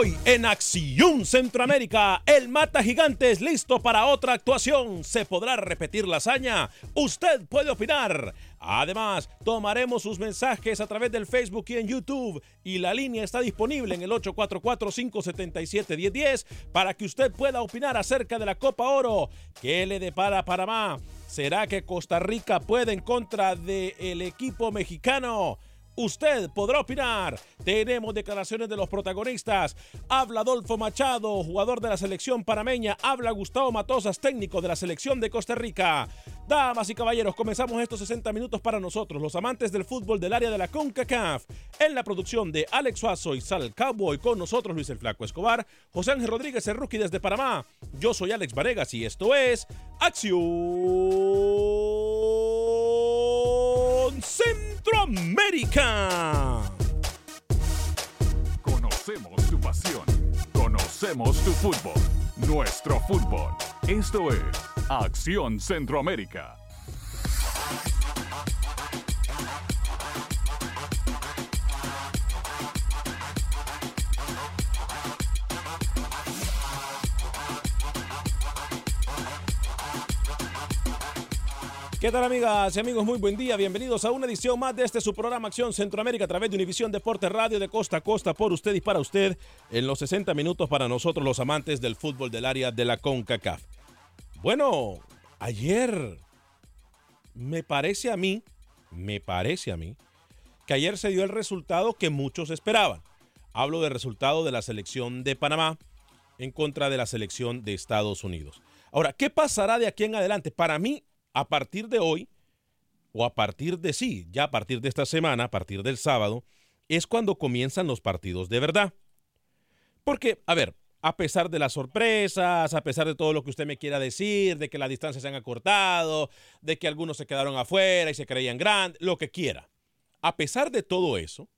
Hoy en Acción Centroamérica, el Mata Gigantes listo para otra actuación. ¿Se podrá repetir la hazaña? Usted puede opinar. Además, tomaremos sus mensajes a través del Facebook y en YouTube y la línea está disponible en el 844-577-1010 para que usted pueda opinar acerca de la Copa Oro. ¿Qué le depara a Panamá? ¿Será que Costa Rica puede en contra del equipo mexicano? Usted podrá opinar. Tenemos declaraciones de los protagonistas. Habla Adolfo Machado, jugador de la selección panameña. Habla Gustavo Matosas, técnico de la selección de Costa Rica. Damas y caballeros, comenzamos estos 60 minutos para nosotros, los amantes del fútbol del área de la CONCACAF. En la producción de Alex Suazo y Sal Cowboy, con nosotros Luis el Flaco Escobar, José Ángel Rodríguez, el rookie desde Panamá. Yo soy Alex Varegas y esto es Acción Centroamérica. Conocemos tu pasión. Conocemos tu fútbol. Nuestro fútbol. Esto es Acción Centroamérica. ¿Qué tal amigas y amigos? Muy buen día. Bienvenidos a una edición más de este su programa Acción Centroamérica a través de Univisión Deportes Radio de costa a costa por usted y para usted en los 60 minutos para nosotros los amantes del fútbol del área de la CONCACAF. Bueno, ayer me parece a mí, me parece a mí, que ayer se dio el resultado que muchos esperaban. Hablo del resultado de la selección de Panamá en contra de la selección de Estados Unidos. Ahora, ¿qué pasará de aquí en adelante? Para mí, a partir de hoy, o a partir de sí, ya a partir de esta semana, a partir del sábado, es cuando comienzan los partidos de verdad. Porque, a ver, a pesar de las sorpresas, a pesar de todo lo que usted me quiera decir, de que las distancias se han acortado, de que algunos se quedaron afuera y se creían grandes, lo que quiera. A pesar de todo eso,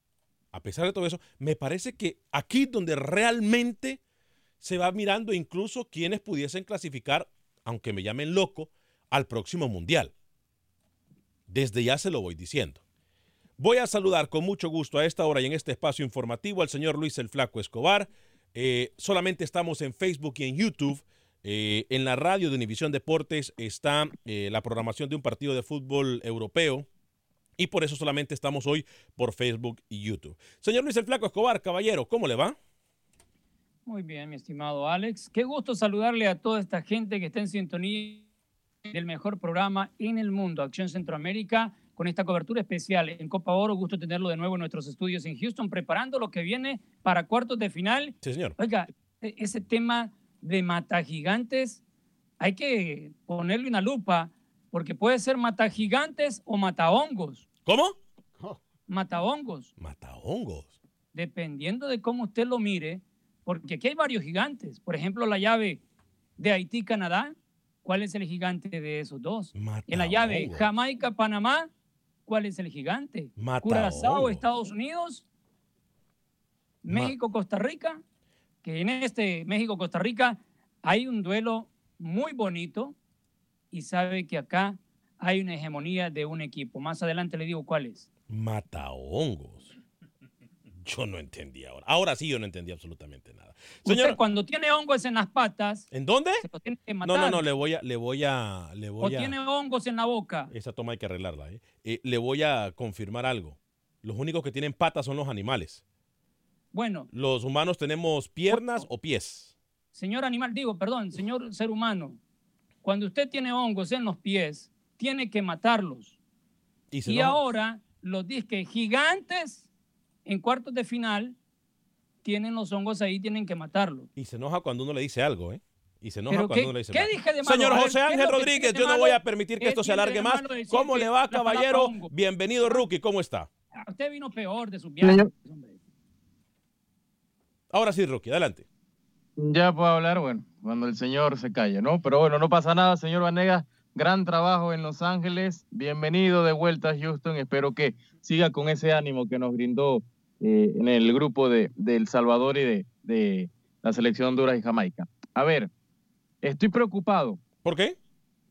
a pesar de todo eso, me parece que aquí donde realmente se va mirando incluso quienes pudiesen clasificar, aunque me llamen loco, al próximo mundial. Desde ya se lo voy diciendo. Voy a saludar con mucho gusto a esta hora y en este espacio informativo al señor Luis el Flaco Escobar. Eh, solamente estamos en Facebook y en YouTube. Eh, en la radio de Univisión Deportes está eh, la programación de un partido de fútbol europeo y por eso solamente estamos hoy por Facebook y YouTube. Señor Luis el Flaco Escobar, caballero, ¿cómo le va? Muy bien, mi estimado Alex. Qué gusto saludarle a toda esta gente que está en sintonía del mejor programa en el mundo, Acción Centroamérica, con esta cobertura especial en Copa Oro. Gusto tenerlo de nuevo en nuestros estudios en Houston, preparando lo que viene para cuartos de final. Sí, señor. Oiga, e- ese tema de mata gigantes, hay que ponerle una lupa, porque puede ser mata gigantes o mata hongos. ¿Cómo? Mata hongos. Mata hongos. Dependiendo de cómo usted lo mire, porque aquí hay varios gigantes. Por ejemplo, la llave de Haití-Canadá, ¿cuál es el gigante de esos dos? En la llave. Jamaica-Panamá, ¿cuál es el gigante? Matahongos. Curazao, Estados Unidos, Ma- México-Costa Rica, que en este México-Costa Rica hay un duelo muy bonito y sabe que acá hay una hegemonía de un equipo. Más adelante le digo cuál es. Mata hongos. Yo no entendí ahora. Ahora sí yo no entendí absolutamente nada. Señor, Usted cuando tiene hongos en las patas, ¿en dónde? se lo tiene que No, matar. no, no, le voy a, le voy a, le o voy a. tiene hongos en la boca. Esa toma hay que arreglarla, ¿eh? Eh, Le voy a confirmar algo. Los únicos que tienen patas son los animales. Bueno, Los humanos tenemos piernas o pies. señor animal, digo, perdón, señor ser humano, cuando usted tiene hongos en los pies, tiene que matarlos. Y, se Y ahora los disques gigantes en cuartos de final tienen los hongos ahí, tienen que matarlos. y se enoja cuando uno le dice algo, ¿eh? Y se enoja cuando ¿qué- uno le dice qué dije de malo? Señor ver, José ¿qué es Ángel Rodríguez, yo no voy a permitir que ¿Qué esto se alargue más. ¿Cómo le va, caballero? Bienvenido, rookie. ¿Cómo está? Usted vino peor de sus viajes. hombre. Ahora sí, rookie, adelante. Ya puedo hablar, bueno, cuando el señor se calle, ¿no? Pero bueno, no pasa nada, señor Vanegas. Gran trabajo en Los Ángeles. Bienvenido de vuelta a Houston. Espero que siga con ese ánimo que nos brindó eh, en el grupo de, de El Salvador y de, de la selección de Honduras y Jamaica. A ver, estoy preocupado. ¿Por qué?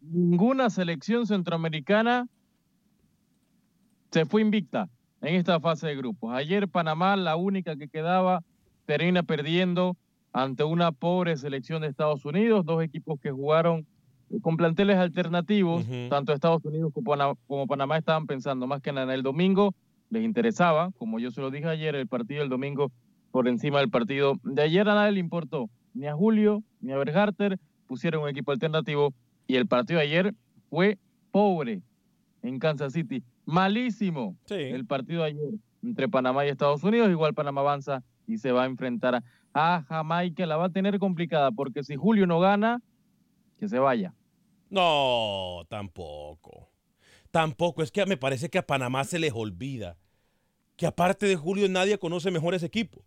Ninguna selección centroamericana se fue invicta en esta fase de grupos. Ayer Panamá, la única que quedaba, termina perdiendo ante una pobre selección de Estados Unidos, dos equipos que jugaron con planteles alternativos, tanto Estados Unidos como Pana- como Panamá estaban pensando más que nada en el domingo, les interesaba, como yo se lo dije ayer, el partido del domingo por encima del partido de ayer a nadie le importó, ni a Julio, ni a Berharter, pusieron un equipo alternativo y el partido de ayer fue pobre en Kansas City, malísimo Sí. el partido de ayer entre Panamá y Estados Unidos, igual Panamá avanza y se va a enfrentar a Jamaica, la va a tener complicada porque si Julio no gana, que se vaya. No, tampoco. Tampoco. Es que me parece que a Panamá se les olvida que aparte de Julio nadie conoce mejor ese equipo.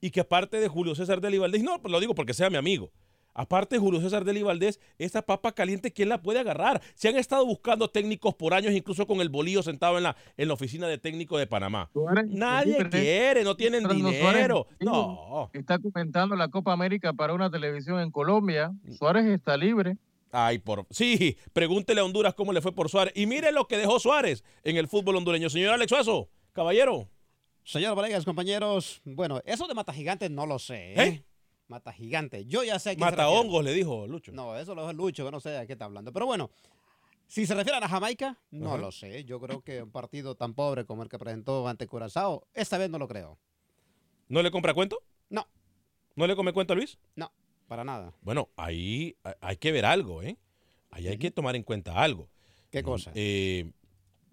Y que aparte de Julio César Deli Valdés, no, pues lo digo porque sea mi amigo. Aparte de Julio César Deli Valdés, esa papa caliente, ¿quién la puede agarrar? Se han estado buscando técnicos por años, incluso con el bolillo sentado en la, en la oficina de técnico de Panamá. Nadie Suárez- quiere, no tienen dinero. Suárez, No. Está comentando la Copa América para una televisión en Colombia. Suárez está libre. Ay, por. Sí, pregúntele a Honduras cómo le fue por Suárez. Y mire lo que dejó Suárez en el fútbol hondureño. Señor Alex Suazo, caballero. Señor Vanegas, compañeros, bueno, eso de mata gigantes no lo sé. ¿eh? ¿Eh? Mata gigante. Yo ya sé se Mata refiere. hongos, le dijo Lucho. No, eso lo es Lucho, que no sé a qué está hablando. Pero bueno, si se refieren a Jamaica, no Ajá. lo sé. Yo creo que un partido tan pobre como el que presentó ante Curazao, esta vez no lo creo. ¿No le compra cuento? No. ¿No le come cuento a Luis? No, para nada. Bueno, ahí hay- hay que ver algo, ¿eh? Ahí hay que tomar en cuenta algo. ¿Qué cosa? Eh,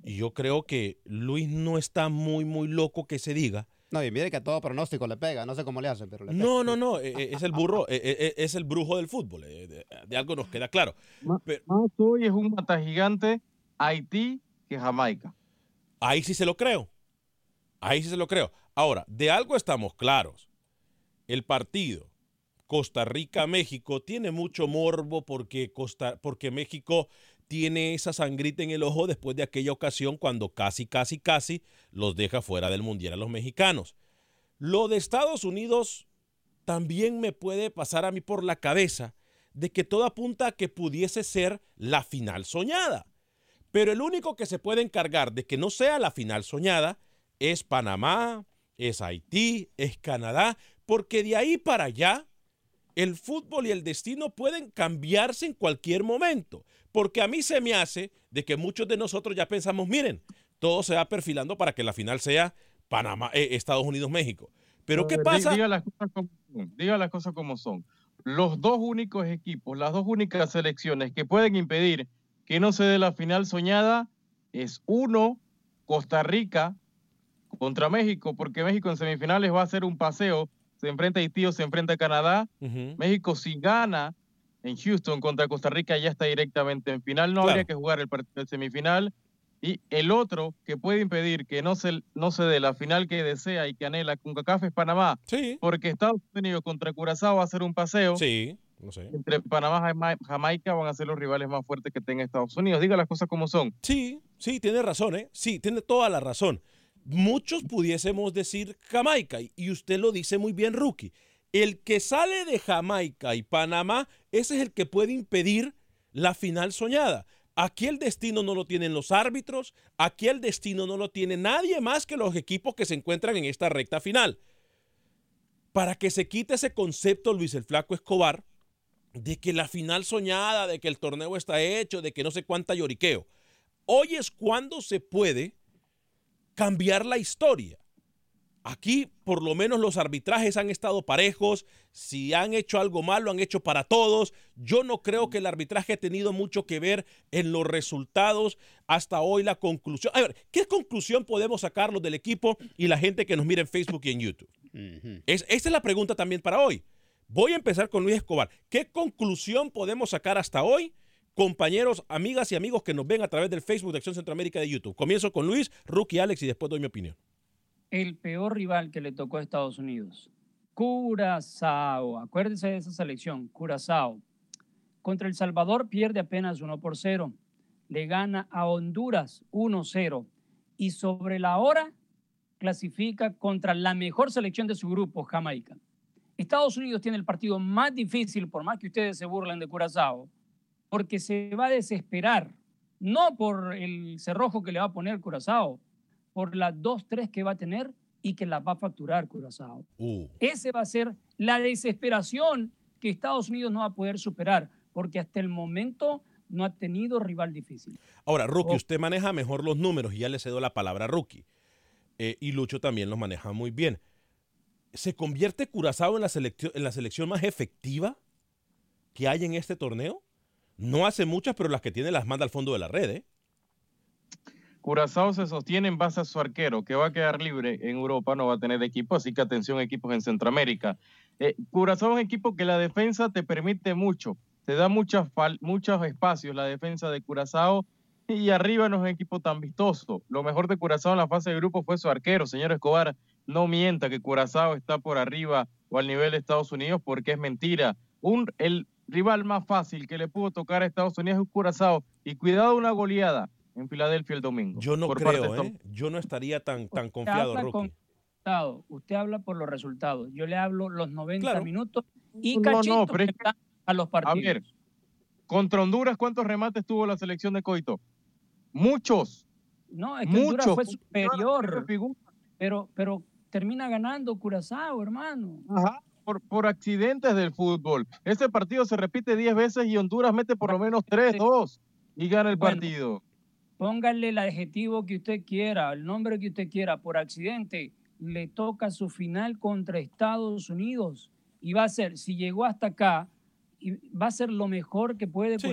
y yo creo que Luis no está muy, muy loco que se diga. No, y mire que a todo pronóstico le pega. No sé cómo le hacen, pero le pega. No, no, no. eh, eh, es el burro, eh, es el brujo del fútbol. de, algo nos queda claro. Pero- Más hoy es un mata gigante Haití que Jamaica. Ahí sí se lo creo. Ahí sí se lo creo. Ahora, de algo estamos claros. El partido Costa Rica-México tiene mucho morbo porque, Costa, porque México tiene esa sangrita en el ojo después de aquella ocasión cuando casi, casi, casi los deja fuera del Mundial a los mexicanos. Lo de Estados Unidos también me puede pasar a mí por la cabeza de que todo apunta a que pudiese ser la final soñada. Pero el único que se puede encargar de que no sea la final soñada es Panamá, es Haití, es Canadá, porque de ahí para allá el fútbol y el destino pueden cambiarse en cualquier momento. Porque a mí se me hace de que muchos de nosotros ya pensamos, miren, todo se va perfilando para que la final sea Panamá, eh, Estados Unidos, México. Pero ¿qué pasa? Diga las, cosas como son, diga las cosas como son. Los dos únicos equipos, las dos únicas selecciones que pueden impedir que no se dé la final soñada es uno, Costa Rica contra México, porque México en semifinales va a hacer un paseo, se enfrenta a Haití o se enfrenta a Canadá. México si gana en Houston contra Costa Rica ya está directamente en final, no habría que jugar el partido de semifinal. Y el otro que puede impedir que no se, no se dé la final que desea y que anhela CONCACAF es Panamá. Sí. Porque Estados Unidos contra Curazao va a hacer un paseo. Sí, no sé. Entre Panamá y Jamaica van a ser los rivales más fuertes que tenga Estados Unidos. Diga las cosas como son. Sí, sí, tiene razón, ¿eh? Sí, tiene toda la razón. Muchos pudiésemos decir Jamaica, y usted lo dice muy bien, Rookie. El que sale de Jamaica y Panamá, ese es el que puede impedir la final soñada. Aquí el destino no lo tienen los árbitros, aquí el destino no lo tiene nadie más que los equipos que se encuentran en esta recta final. Para que se quite ese concepto, Luis el Flaco Escobar, de que la final soñada, de que el torneo está hecho, de que no sé cuánta lloriqueo. Hoy es cuando se puede cambiar la historia. Aquí por lo menos los arbitrajes han estado parejos. Si han hecho algo malo, han hecho para todos. Yo no creo que el arbitraje ha tenido mucho que ver en los resultados. Hasta hoy la conclusión. A ver, ¿qué conclusión podemos sacarlo del equipo y la gente que nos mira en Facebook y en YouTube? es, esa es la pregunta también para hoy. Voy a empezar con Luis Escobar. ¿Qué conclusión podemos sacar hasta hoy? Compañeros, amigas y amigos que nos ven a través del Facebook de Acción Centroamérica de YouTube. Comienzo con Luis, Rookie, Alex y después doy mi opinión el peor rival que le tocó a Estados Unidos. Curazao, acuérdense de esa selección, Curazao. Contra El Salvador pierde apenas 1 por 0. Le gana a Honduras 1-0. Y sobre la hora clasifica contra la mejor selección de su grupo, Jamaica. Estados Unidos tiene el partido más difícil, por más que ustedes se burlen de Curazao, porque se va a desesperar, no por el cerrojo que le va a poner Curazao, por las dos, tres que va a tener y que las va a facturar Curazao. Uh. Ese va a ser la desesperación que Estados Unidos no va a poder superar, porque hasta el momento no ha tenido rival difícil. Ahora, Rookie, usted maneja mejor los números y ya le cedo la palabra a Rookie. Eh, y Lucho también los maneja muy bien. ¿Se convierte Curazao en la, en la selección más efectiva que hay en este torneo? No hace muchas, pero las que tiene las manda al fondo de la red, ¿eh? Curazao se sostiene en base a su arquero, que va a quedar libre en Europa, no va a tener equipo, así que atención equipos en Centroamérica. Eh, Curazao es un equipo que la defensa te permite mucho, te da muchos espacios la defensa de Curazao y arriba no es un equipo tan vistoso. Lo mejor de Curazao en la fase de grupo fue su arquero, señor Escobar. No mienta que Curazao está por arriba o al nivel de Estados Unidos porque es mentira. Un, el rival más fácil que le pudo tocar a Estados Unidos es Curazao y cuidado una goleada en Filadelfia el domingo. Yo no creo, ¿eh? Yo no estaría tan, tan confiado, Rookie. Usted habla por los resultados. Yo le hablo los 90 minutos y cachito a los partidos. A ver, contra Honduras, ¿cuántos remates tuvo la selección de Coito? Muchos. No, es que Honduras fue superior. Pero, pero termina ganando Curazao, hermano. Ajá. Por, por, accidentes del fútbol. Ese partido se repite 10 veces y Honduras mete por lo menos 3, 2 y gana el partido póngale el adjetivo que usted quiera, el nombre que usted quiera, por accidente, le toca su final contra Estados Unidos y va a ser, si llegó hasta acá, va a ser lo mejor que puede sí,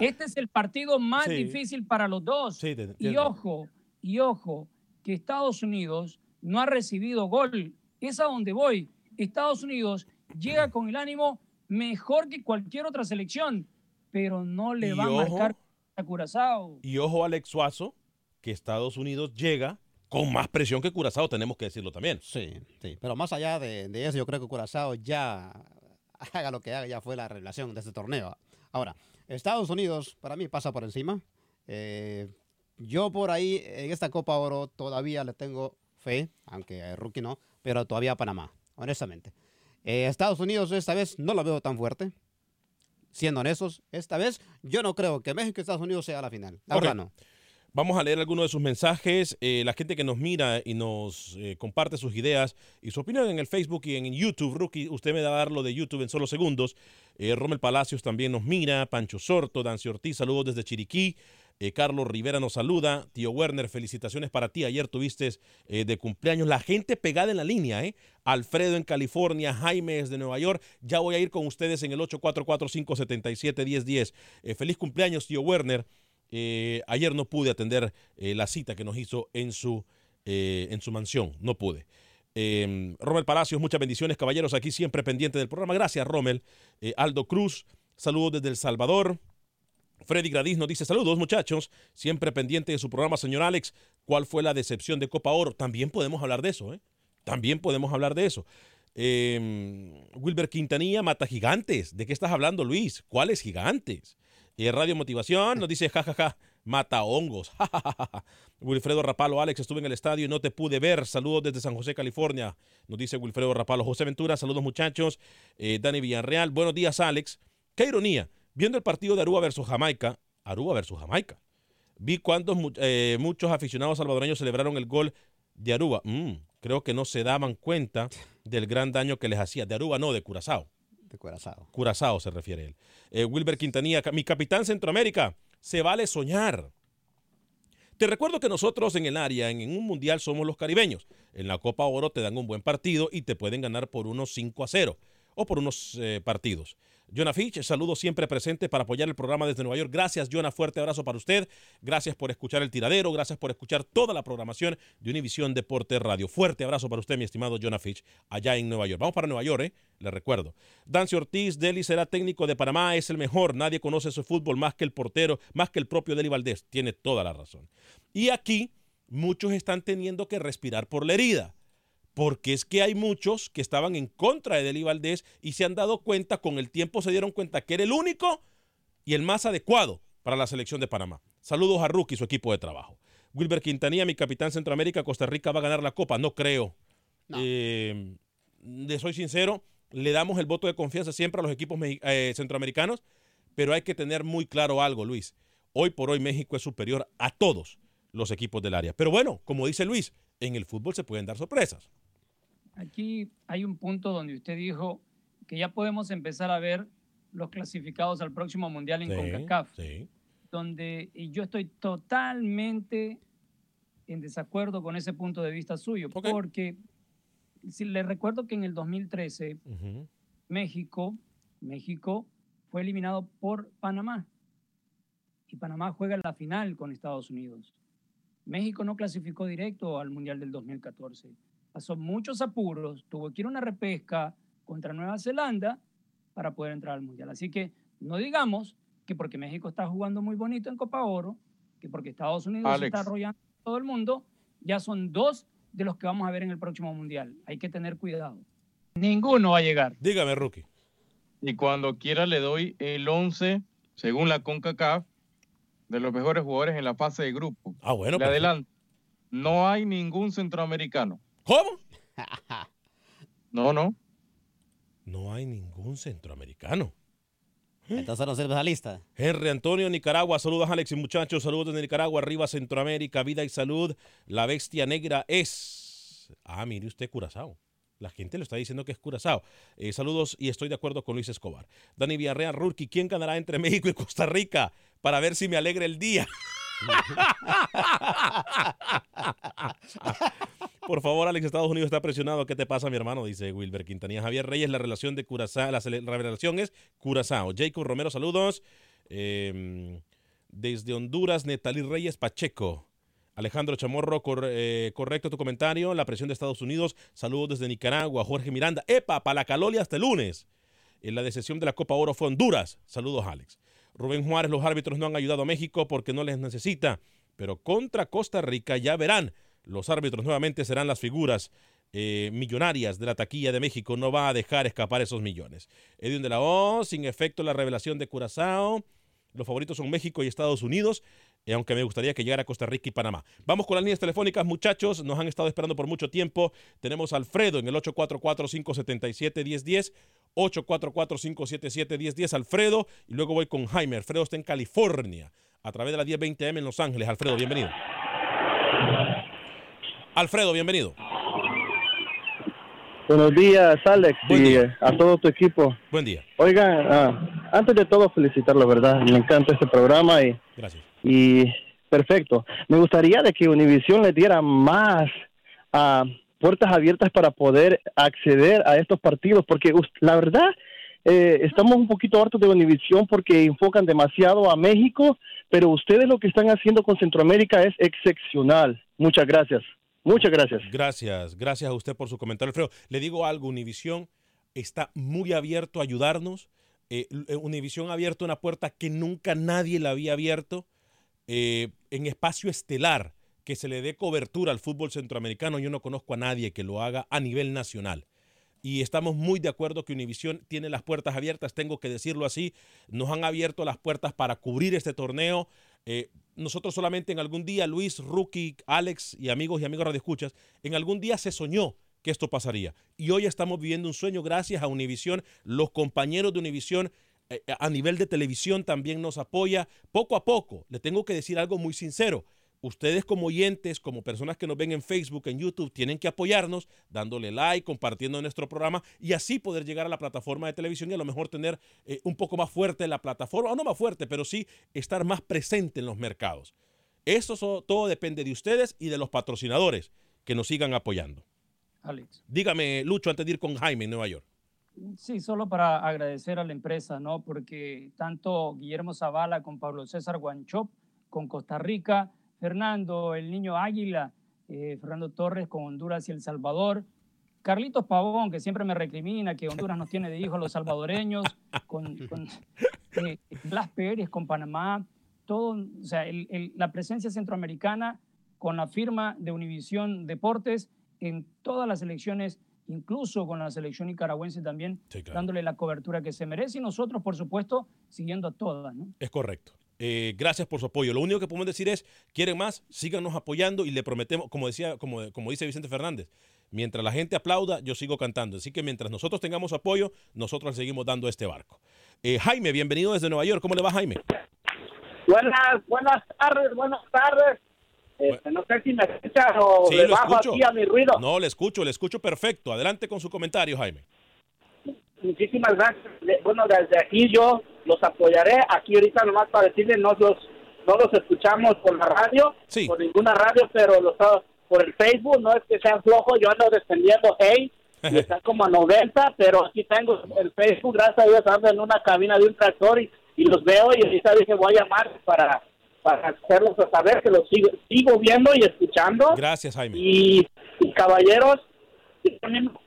este es el partido más difícil para los dos. y ojo, y ojo, que Estados Unidos no ha recibido gol. Es a donde voy. Estados Unidos llega con el ánimo mejor que cualquier otra selección, pero no le va a marcar Curazao. Y ojo Alex Suazo, que Estados Unidos llega con más presión que Curazao, tenemos que decirlo también. Sí, sí. Pero más allá de, eso, yo creo que Curazao ya haga lo que haga, ya fue la revelación de este torneo. Ahora, Estados Unidos para mí pasa por encima. Eh, yo por ahí en esta Copa Oro todavía le tengo fe, aunque rookie no, pero todavía a Panamá, honestamente. Eh, Estados Unidos esta vez no lo veo tan fuerte siendo honestos, esta vez yo no creo que México y Estados Unidos sea la final. Ahora no. Vamos a leer algunos de sus mensajes. Eh, la gente que nos mira y nos eh, comparte sus ideas y su opinión en el Facebook y en YouTube. Rookie, usted me da a dar lo de YouTube en solo segundos. Eh, Rommel Palacios también nos mira. Pancho Sorto, Dancy Ortiz, saludos desde Chiriquí. Eh, Carlos Rivera nos saluda. Tío Werner, felicitaciones para ti. Ayer tuviste eh, de cumpleaños. La gente pegada en la línea, ¿eh? Alfredo en California, Jaime es de Nueva York. Ya voy a ir con ustedes en el 844-577-1010. Eh, feliz cumpleaños, tío Werner. Ayer no pude atender la cita que nos hizo en su, en su mansión. No pude. Eh, Rommel Palacios, muchas bendiciones, caballeros, aquí siempre pendiente del programa. Gracias, Rommel. Aldo Cruz, saludos desde El Salvador. Freddy Gradis nos dice, saludos muchachos, siempre pendiente de su programa, señor Alex. ¿Cuál fue la decepción de Copa Oro? También podemos hablar de eso, ¿eh? También podemos hablar de eso. Eh, Wilber Quintanilla mata gigantes. ¿De qué estás hablando, Luis? ¿Cuáles gigantes? Eh, Radio Motivación nos dice, jajaja, mata hongos. Wilfredo Rapalo, Alex, estuve en el estadio y no te pude ver. Saludos desde San José, California. Nos dice Wilfredo Rapalo. José Ventura, saludos muchachos. Eh, Dani Villarreal, buenos días, Alex. Qué ironía. Viendo el partido de Aruba versus Jamaica, Aruba versus Jamaica, vi cuántos eh, muchos aficionados salvadoreños celebraron el gol de Aruba. Mm, creo que no se daban cuenta del gran daño que les hacía. De Aruba no, de Curazao. De Curazao. Curazao se refiere él. Eh, Wilber Quintanilla, mi capitán Centroamérica, se vale soñar. Te recuerdo que nosotros en el área, en, en un mundial, somos los caribeños. En la Copa Oro te dan un buen partido y te pueden ganar por unos 5 a 0 o por unos eh, partidos. Jonah Fitch, saludo siempre presente para apoyar el programa desde Nueva York. Gracias, Jonah. Fuerte abrazo para usted. Gracias por escuchar el tiradero. Gracias por escuchar toda la programación de Univisión Deporte Radio. Fuerte abrazo para usted, mi estimado Jonah Fitch, allá en Nueva York. Vamos para Nueva York, ¿eh? Le recuerdo. Dancy Ortiz, Deli será técnico de Panamá, es el mejor. Nadie conoce su fútbol más que el portero, más que el propio Deli Valdés. Tiene toda la razón. Y aquí muchos están teniendo que respirar por la herida porque es que hay muchos que estaban en contra de Deli Valdés y se han dado cuenta, con el tiempo se dieron cuenta que era el único y el más adecuado para la selección de Panamá. Saludos a Rookie y su equipo de trabajo. Wilber Quintanilla, mi capitán Centroamérica, Costa Rica va a ganar la Copa. No creo. Eh, le soy sincero, le damos el voto de confianza siempre a los equipos eh, centroamericanos, pero hay que tener muy claro algo, Luis. Hoy por hoy México es superior a todos los equipos del área. Pero bueno, como dice Luis, en el fútbol se pueden dar sorpresas. Aquí hay un punto donde usted dijo que ya podemos empezar a ver los clasificados al próximo mundial en Sí, CONCACAF, sí. donde y yo estoy totalmente en desacuerdo con ese punto de vista suyo, porque si le recuerdo que en el 2013 Ujú. México, México fue eliminado por Panamá y Panamá juega la final con Estados Unidos. México no clasificó directo al Mundial del 2014. Pasó muchos apuros, tuvo que ir a una repesca contra Nueva Zelanda para poder entrar al Mundial. Así que no digamos que porque México está jugando muy bonito en Copa Oro, que porque Estados Unidos se Alex. está arrollando a todo el mundo, ya son dos de los que vamos a ver en el próximo Mundial. Hay que tener cuidado. Ninguno va a llegar. Dígame, Rookie. Y cuando quiera le doy el 11, según la CONCACAF, de los mejores jugadores en la fase de grupo. Ah, bueno. Le perfecto. adelanto. No hay ningún centroamericano. ¿Cómo? No, no. No hay ningún centroamericano. Entonces no sirve esa lista. Henry Antonio, Nicaragua. Saludos, Alex y muchachos. Saludos desde Nicaragua. Arriba, Centroamérica. Vida y salud. La bestia negra es. Ah, mire usted, Curazao. La gente lo está diciendo que es Curazao. Eh, saludos y estoy de acuerdo con Luis Escobar. Dani Villarreal, Rurki, ¿quién ganará entre México y Costa Rica? Para ver si me alegra el día. Por favor, Alex, Estados Unidos está presionado. ¿Qué te pasa, mi hermano? Dice Wilber Quintanilla. Javier Reyes, la relación de Curazao, la, es Curazao. Jacob Romero, saludos. Eh, desde Honduras, Netalí Reyes Pacheco. Alejandro Chamorro, eh, correcto tu comentario. La presión de Estados Unidos. Saludos desde Nicaragua. Jorge Miranda. Epa, para la Caloli hasta el lunes. En la decisión de la Copa Oro fue Honduras. Saludos, Alex. Rubén Juárez, los árbitros no han ayudado a México porque no les necesita. Pero contra Costa Rica ya verán. Los árbitros nuevamente serán las figuras eh, millonarias de la taquilla de México. No va a dejar escapar esos millones. Edwin de la O, sin efecto la revelación de Curazao. Los favoritos son México y Estados Unidos, eh, aunque me gustaría que llegara Costa Rica y Panamá. Vamos con las líneas telefónicas, muchachos. Nos han estado esperando por mucho tiempo. Tenemos a Alfredo en el 844-577-1010. 844-577-1010, Alfredo. Y luego voy con Jaime. Alfredo está en California. a través de la 1020M en Los Ángeles. Alfredo, bienvenido. Alfredo, bienvenido. Buenos días, Alex, y eh, a todo tu equipo. Buen día. Oiga, ah, antes de todo felicitarlo, ¿verdad? Me encanta este programa y, Gracias. Y perfecto. Me gustaría de que Univision le diera más ah, puertas abiertas para poder acceder a estos partidos, porque la verdad eh, estamos un poquito hartos de Univision porque enfocan demasiado a México, pero ustedes lo que están haciendo con Centroamérica es excepcional. Muchas gracias. Muchas gracias. Gracias, gracias a usted por su comentario, Alfredo. Le digo algo, Univisión está muy abierto a ayudarnos. Eh, Univisión ha abierto una puerta que nunca nadie la había abierto eh, en espacio estelar, que se le dé cobertura al fútbol centroamericano. Yo no conozco a nadie que lo haga a nivel nacional. Y estamos muy de acuerdo que Univisión tiene las puertas abiertas, tengo que decirlo así. Nos han abierto las puertas para cubrir este torneo. Eh, nosotros solamente en algún día, Luis, Rookie, Alex y amigos y amigos radioescuchas, en algún día se soñó que esto pasaría. Y hoy estamos viviendo un sueño gracias a Univisión. Los compañeros de Univisión a nivel de televisión también nos apoya. Poco a poco, le tengo que decir algo muy sincero. Ustedes como oyentes, como personas que nos ven en Facebook, en YouTube, tienen que apoyarnos dándole like, compartiendo nuestro programa y así poder llegar a la plataforma de televisión y a lo mejor tener eh, un poco más fuerte la plataforma, o no más fuerte, pero sí estar más presente en los mercados. Eso so- todo depende de ustedes y de los patrocinadores que nos sigan apoyando. Alex. Dígame, Lucho, antes de ir con Jaime en Nueva York. Sí, solo para agradecer a la empresa, ¿no? Porque tanto Guillermo Zavala con Pablo César Guanchop, con Costa Rica, Fernando, el niño Águila, eh, Fernando Torres con Honduras y El Salvador, Carlitos Pavón, que siempre me recrimina que Honduras nos tiene de hijos los salvadoreños, con, con eh, Blas Pérez con Panamá, todo, o sea, la presencia centroamericana con la firma de Univisión Deportes en todas las elecciones, incluso con la selección nicaragüense también, dándole la cobertura que se merece y nosotros, por supuesto, siguiendo a todas. ¿no? Es correcto. Eh, gracias por su apoyo. Lo único que podemos decir es, quieren más, síganos apoyando y le prometemos, como decía, como, como dice Vicente Fernández, mientras la gente aplauda, yo sigo cantando. Así que mientras nosotros tengamos apoyo, nosotros le seguimos dando este barco. Eh, Jaime, bienvenido desde Nueva York. ¿Cómo le va, Jaime? Buenas, buenas tardes, buenas tardes. Este, no sé si me escuchan o Sí, le bajo escucho. aquí a mi ruido. No, le escucho, le escucho perfecto. Adelante con su comentario, Jaime. Muchísimas gracias. Bueno, desde aquí yo los apoyaré. Aquí ahorita nomás para decirles, no los, no los escuchamos por la radio, por ninguna radio, pero los por el Facebook. No es que sean flojos, yo ando defendiendo Hey. Y están como a 90, pero aquí tengo el Facebook, gracias a Dios, ando en una cabina de un tractor y, y los veo y ahorita dije voy a llamar para, para hacerlos saber que los sigo, sigo viendo y escuchando. Gracias, Jaime. Y, y caballeros,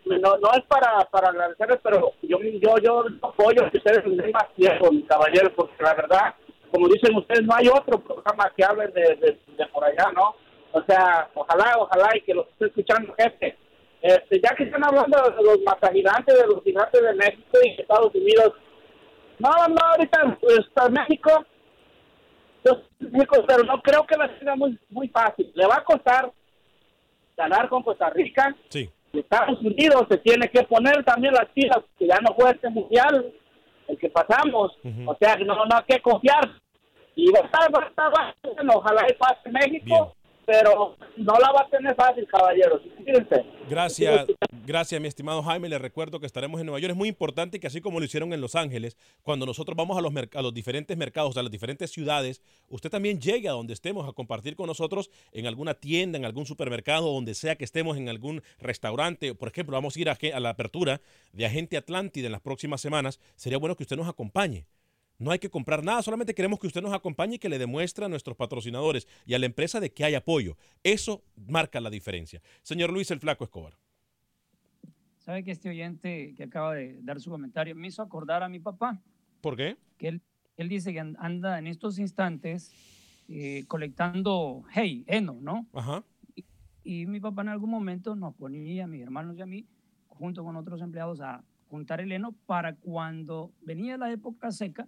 no, no es para, para agradecerles, pero yo, yo, yo apoyo que ustedes den más tiempo, mis caballeros, porque la verdad, como dicen ustedes, no hay otro programa que hable de, de, de por allá, ¿no? O sea, ojalá, ojalá y que los esté escuchando gente. Este, ya que están hablando de los masagirantes, de los gigantes de México y Estados Unidos, no, no, ahorita está México, México, pero no creo que la tenga muy, muy fácil. Le va a costar ganar con Costa Rica. Sí. Estados Unidos se tiene que poner también las pilas, que ya no fue este mundial, el que pasamos. O sea, que no, no hay que confiar. Y va a estar, va a estar, va a estar, bueno, ojalá y pase México, pero no la va a tener fácil, caballeros. Gracias, gracias, mi estimado Jaime. Le recuerdo que estaremos en Nueva York. Es muy importante que así como lo hicieron en Los Ángeles, cuando nosotros vamos a los, diferentes mercados, a las diferentes ciudades, usted también llegue a donde estemos a compartir con nosotros en alguna tienda, en algún supermercado, donde sea que estemos, en algún restaurante. Por ejemplo, vamos a ir a la apertura de Agente Atlántida en las próximas semanas. Sería bueno que usted nos acompañe. No hay que comprar nada, solamente queremos que usted nos acompañe y que le demuestre a nuestros patrocinadores y a la empresa de que hay apoyo. Eso marca la diferencia. Señor Luis el Flaco Escobar. ¿Sabe que este oyente que acaba de dar su comentario me hizo acordar a mi papá? ¿Por qué? Que él, él dice que an- anda en estos instantes eh, colectando hay, heno, ¿no? Ajá. Y mi papá en algún momento nos ponía, a mis hermanos y a mí, junto con otros empleados, a juntar el heno para cuando venía la época seca,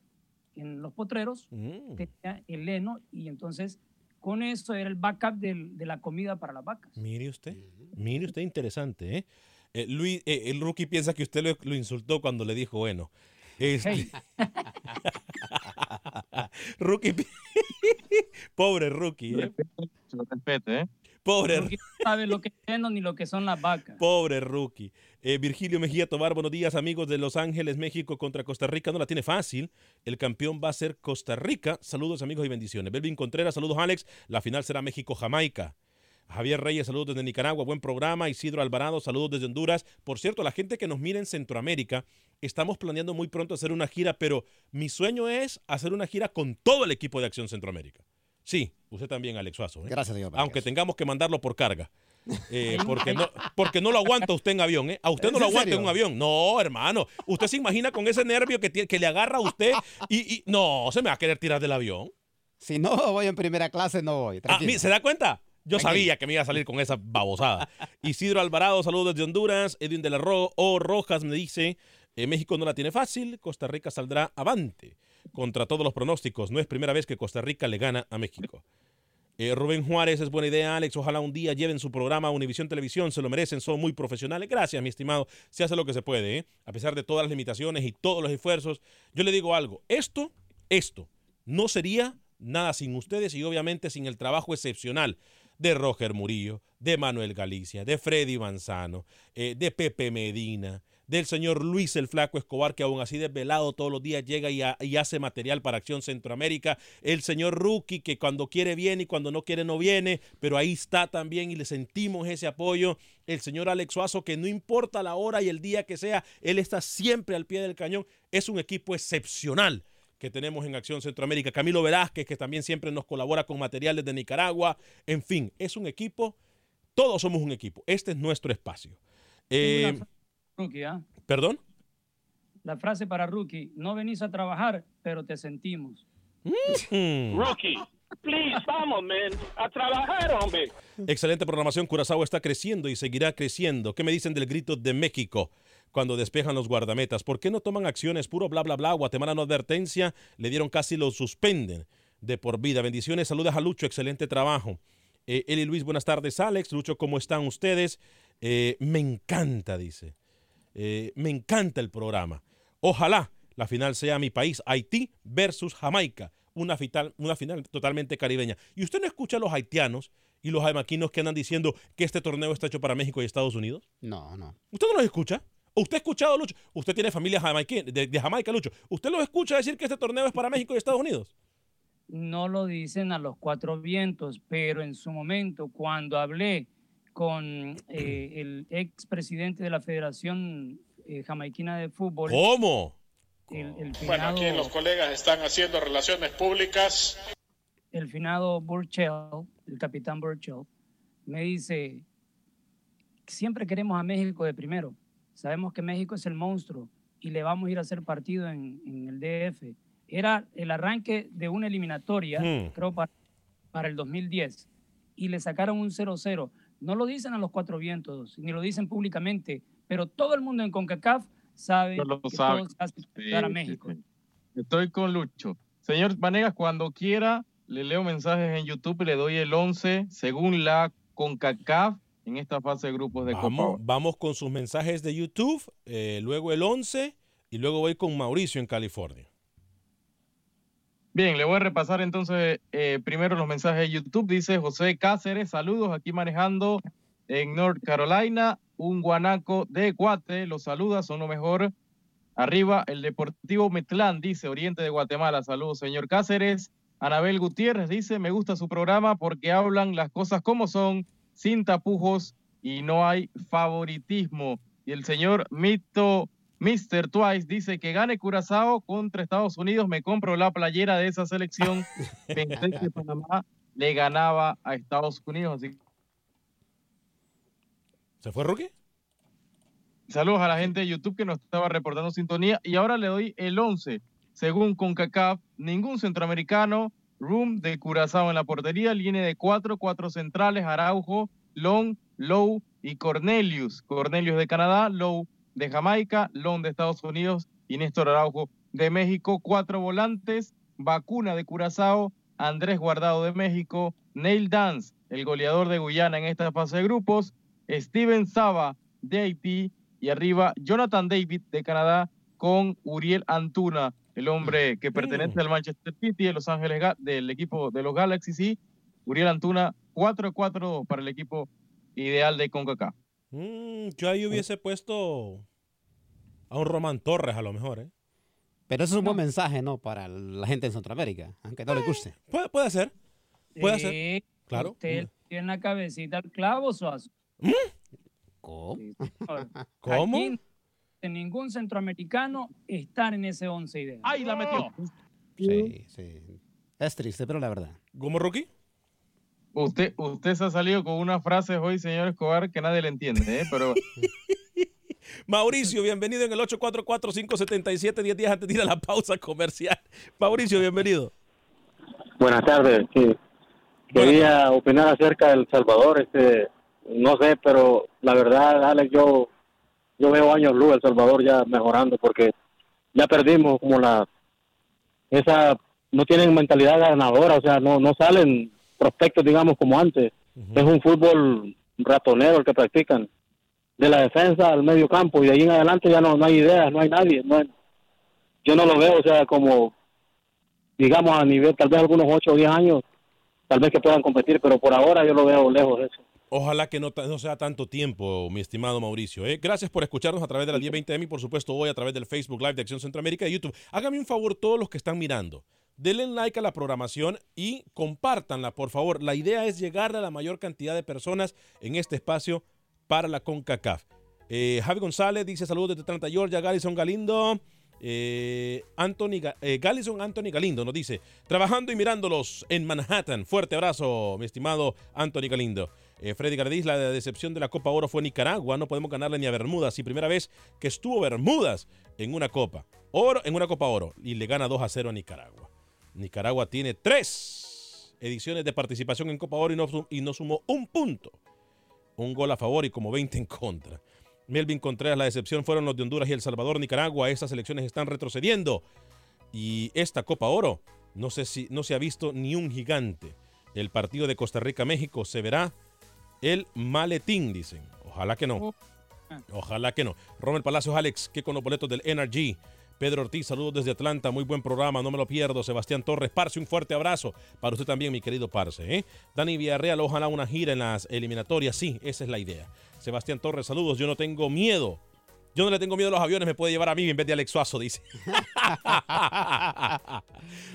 en los potreros, Mm. tenía el heno y entonces con eso era el backup del- de la comida para las vacas. Mire usted, mire usted interesante, ¿eh? Eh, Luis, eh, el rookie piensa que usted lo, lo insultó cuando le dijo bueno. Este- rookie, Pobre rookie, ¿eh? Respete, ¿eh? Pobre Porque no sabe lo que es ni lo que son las vacas. Pobre rookie. Eh, Virgilio Mejía Tobar, buenos días amigos de Los Ángeles, México contra Costa Rica. No la tiene fácil. El campeón va a ser Costa Rica. Saludos amigos y bendiciones. Belvin Contreras, saludos Alex. La final será México-Jamaica. Javier Reyes, saludos desde Nicaragua, buen programa. Isidro Alvarado, saludos desde Honduras. Por cierto, la gente que nos mira en Centroamérica, estamos planeando muy pronto hacer una gira, pero mi sueño es hacer una gira con todo el equipo de Acción Centroamérica. Sí, usted también, Alex Suazo. ¿eh? Gracias, señor. Aunque tengamos que mandarlo por carga. Eh, porque, no, porque no lo aguanta usted en avión, ¿eh? A usted no lo ¿Es en aguanta en un avión. No, hermano. Usted se imagina con ese nervio que, que le agarra a usted y, y- no, se me va a querer tirar del avión. Si no voy en primera clase, no voy. Ah, ¿Se da cuenta? Yo Tranquilo. sabía que me iba a salir con esa babosada. Isidro Alvarado, saludos desde Honduras. Edwin de la Ro o Rojas me dice, eh, México no la tiene fácil, Costa Rica saldrá avante. Contra todos los pronósticos, no es primera vez que Costa Rica le gana a México. Eh, Rubén Juárez, es buena idea, Alex. Ojalá un día lleven su programa a Univisión Televisión, se lo merecen, son muy profesionales. Gracias, mi estimado. Se hace lo que se puede, ¿eh? a pesar de todas las limitaciones y todos los esfuerzos. Yo le digo algo, esto, esto, no sería nada sin ustedes y obviamente sin el trabajo excepcional de Roger Murillo, de Manuel Galicia, de Freddy Manzano, eh, de Pepe Medina, del señor Luis el Flaco Escobar, que aún así desvelado todos los días llega y, ha- y hace material para Acción Centroamérica, el señor Rookie, que cuando quiere viene y cuando no quiere no viene, pero ahí está también y le sentimos ese apoyo, el señor Alex Suazo, que no importa la hora y el día que sea, él está siempre al pie del cañón, es un equipo excepcional que tenemos en Acción Centroamérica. Camilo Velázquez, que también siempre nos colabora con materiales de Nicaragua. En fin, es un equipo, todos somos un equipo. Este es nuestro espacio. Eh, Rookie, ¿ah? ¿Perdón? La frase para Rookie, no venís a trabajar, pero te sentimos. Mm. Rookie, please, vamos, man, a trabajar, hombre. Excelente programación. Curazao está creciendo y seguirá creciendo. ¿Qué me dicen del grito de México cuando despejan los guardametas? ¿Por qué no toman acciones? Puro bla, bla, bla. Guatemala no advertencia. Le dieron casi lo suspenden de por vida. Bendiciones. Saludos a Lucho. Excelente trabajo. Eh, Eli Luis, buenas tardes. Alex, Lucho, ¿cómo están ustedes? Eh, me encanta, dice. Eh, me encanta el programa. Ojalá la final sea mi país, Haití versus Jamaica. Una final, una final totalmente caribeña. Y usted no escucha a los haitianos y los jamaiquinos que andan diciendo que este torneo está hecho para México y Estados Unidos. No, no. ¿Usted no los escucha? ¿Usted ha escuchado, Lucho? Usted tiene familia de, de Jamaica, Lucho. ¿Usted los escucha decir que este torneo es para México y Estados Unidos? No lo dicen a los cuatro vientos, pero en su momento, cuando hablé con eh, el expresidente de la Federación eh, Jamaiquina de Fútbol. ¿Cómo? El, el Bueno, aquí finado- los colegas están haciendo relaciones públicas. el finado Burchell, el capitán Burchell, me dice, siempre queremos a México de primero. Sabemos que México es el monstruo y le vamos a ir a hacer partido en, en el DF. Era el arranque de una eliminatoria, Hmm. creo, para, para el 2010, y le sacaron un 0-0. No lo dicen a los cuatro vientos, ni lo dicen públicamente, pero todo el mundo en CONCACAF sabe No lo que sabe. todo se hace para Sí, ayudar a sí, México. sí. Estoy con Lucho. Señor Vanegas, cuando quiera, le leo mensajes en YouTube y le doy el 11 según la CONCACAF en esta fase de grupos de Copa Vamos, Oro. vamos con sus mensajes de YouTube, eh, luego el 11 y luego voy con Mauricio en California. Bien, le voy a repasar entonces eh, primero los mensajes de YouTube. Dice José Cáceres, saludos aquí manejando en North Carolina. Un guanaco de Guate, los saluda, son lo mejor. Arriba, el Deportivo Metlán, dice Oriente de Guatemala. Saludos, señor Cáceres. Anabel Gutiérrez dice, me gusta su programa porque hablan las cosas como son, sin tapujos y no hay favoritismo. Y el señor Mito Mr. Twice dice que gane Curazao contra Estados Unidos. Me compro la playera de esa selección. Pensé que Panamá le ganaba a Estados Unidos. Así ¿Se fue Rookie? Saludos a la gente de YouTube que nos estaba reportando sintonía. Y ahora le doy el 11. Según CONCACAF, ningún centroamericano. Room de Curazao en la portería. Línea de cuatro, cuatro centrales. Araujo, Long, Low y Cornelius. Cornelius de Canadá, Low de Jamaica, Long de Estados Unidos y Néstor Araujo de México. Cuatro volantes. Vacuna de Curazao. Andrés Guardado de México. Neil Dance, el goleador de Guyana en esta fase de grupos. Steven Saba de Haití y arriba Jonathan David de Canadá con Uriel Antuna el hombre que pertenece al Manchester City de Los Ángeles del equipo de los Galaxy, sí. Uriel Antuna, 4-4 para el equipo ideal de CONCACAF. Mm, yo ahí hubiese puesto a un Román Torres a lo mejor, ¿eh? Pero eso es un buen mensaje, ¿no? Para la gente en Centroamérica, aunque no le guste. Puede, puede ser. Puede ser. Claro. Usted tiene la cabecita al clavo, Suazo. ¿Cómo? ¿Cómo? Aquí, de ningún centroamericano estar en ese once ideal. ¡Ay, la metió! Sí, sí. Es triste, pero la verdad. ¿Cómo, Rookie? Usted, usted se ha salido con unas frases hoy, señor Escobar, que nadie le entiende, ¿eh? pero Mauricio, bienvenido en el 844-577-1010 antes de ir a la pausa comercial. Mauricio, bienvenido. Buenas tardes, sí. Quería opinar acerca del Salvador, este, no sé, pero la verdad, Alex, yo, yo veo años luz El Salvador ya mejorando porque ya perdimos como la, esa, no tienen mentalidad ganadora, o sea, no, no salen prospectos, digamos, como antes. Es un fútbol ratonero el que practican. De la defensa al medio campo y de ahí en adelante ya no, no hay ideas, no hay nadie. No hay- yo no lo veo, o sea, como digamos, a nivel, tal vez algunos 8 o 10 años, tal vez que puedan competir, pero por ahora yo lo veo lejos de eso. Ojalá que no, no sea tanto tiempo, mi estimado Mauricio. ¿eh? Gracias por escucharnos a través de la 1020M y por supuesto hoy a través del Facebook Live de Acción Centroamérica y YouTube. Hágame un favor todos los que están mirando. Denle like a la programación y compártanla, por favor. La idea es llegar a la mayor cantidad de personas en este espacio para la CONCACAF. Eh, Javi González dice saludos desde Atlanta, Georgia. Galison Galindo. Eh, Anthony, eh, Galison Anthony Galindo nos dice, trabajando y mirándolos en Manhattan. Fuerte abrazo, mi estimado Anthony Galindo. Eh, Freddy Gardiz, la decepción de la Copa Oro fue Nicaragua. No podemos ganarle ni a Bermudas. Y primera vez que estuvo Bermudas en una Copa Oro, en una Copa Oro. Y le gana 2 a 0 a Nicaragua. Nicaragua tiene tres ediciones de participación en Copa Oro y no, su- y no sumó un punto. Un gol a favor y como 20 en contra. Melvin Contreras, la decepción fueron los de Honduras y El Salvador, Nicaragua. Estas elecciones están retrocediendo. Y esta Copa Oro, no sé si no se ha visto ni un gigante. El partido de Costa Rica-México se verá el maletín, dicen. Ojalá que no. Ojalá que no. Romel Palacios, Alex, que con los boletos del NRG. Pedro Ortiz, saludos desde Atlanta, muy buen programa, no me lo pierdo. Sebastián Torres, Parce, un fuerte abrazo para usted también, mi querido Parce. ¿eh? Dani Villarreal, ojalá una gira en las eliminatorias, sí, esa es la idea. Sebastián Torres, saludos, yo no tengo miedo. Yo no le tengo miedo a los aviones, me puede llevar a mí en vez de Alex Suazo, dice.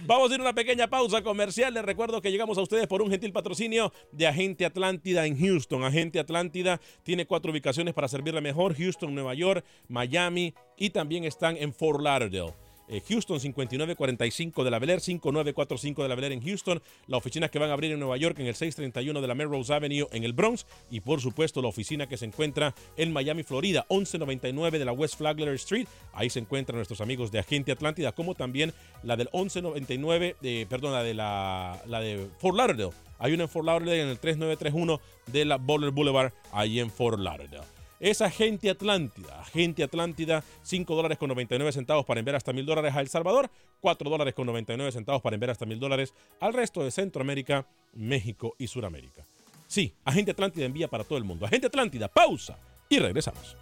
Vamos a ir a una pequeña pausa comercial. Les recuerdo que llegamos a ustedes por un gentil patrocinio de Agente Atlántida en Houston. Agente Atlántida tiene cuatro ubicaciones para servirle mejor. Houston, Nueva York, Miami y también están en Fort Lauderdale. Eh, Houston 5945 de la Bel Air, 5945 de la Bel Air en Houston, las oficinas que van a abrir en Nueva York en el 631 de la Melrose Avenue en el Bronx. Y por supuesto la oficina que se encuentra en Miami, Florida, 1199 de la West Flagler Street, ahí se encuentran nuestros amigos de Agente Atlántida, como también la del 1199, eh, perdón, la de la, la de Fort Lauderdale, hay una en Fort Lauderdale en el 3931 de la Bowler Boulevard, ahí en Fort Lauderdale. Es Agente Atlántida. Agente Atlántida, 5 dólares con 99 centavos para enviar hasta mil dólares a El Salvador, 4 dólares con 99 centavos para enviar hasta mil dólares al resto de Centroamérica, México y Suramérica. Sí, Agente Atlántida envía para todo el mundo. Agente Atlántida, pausa y regresamos.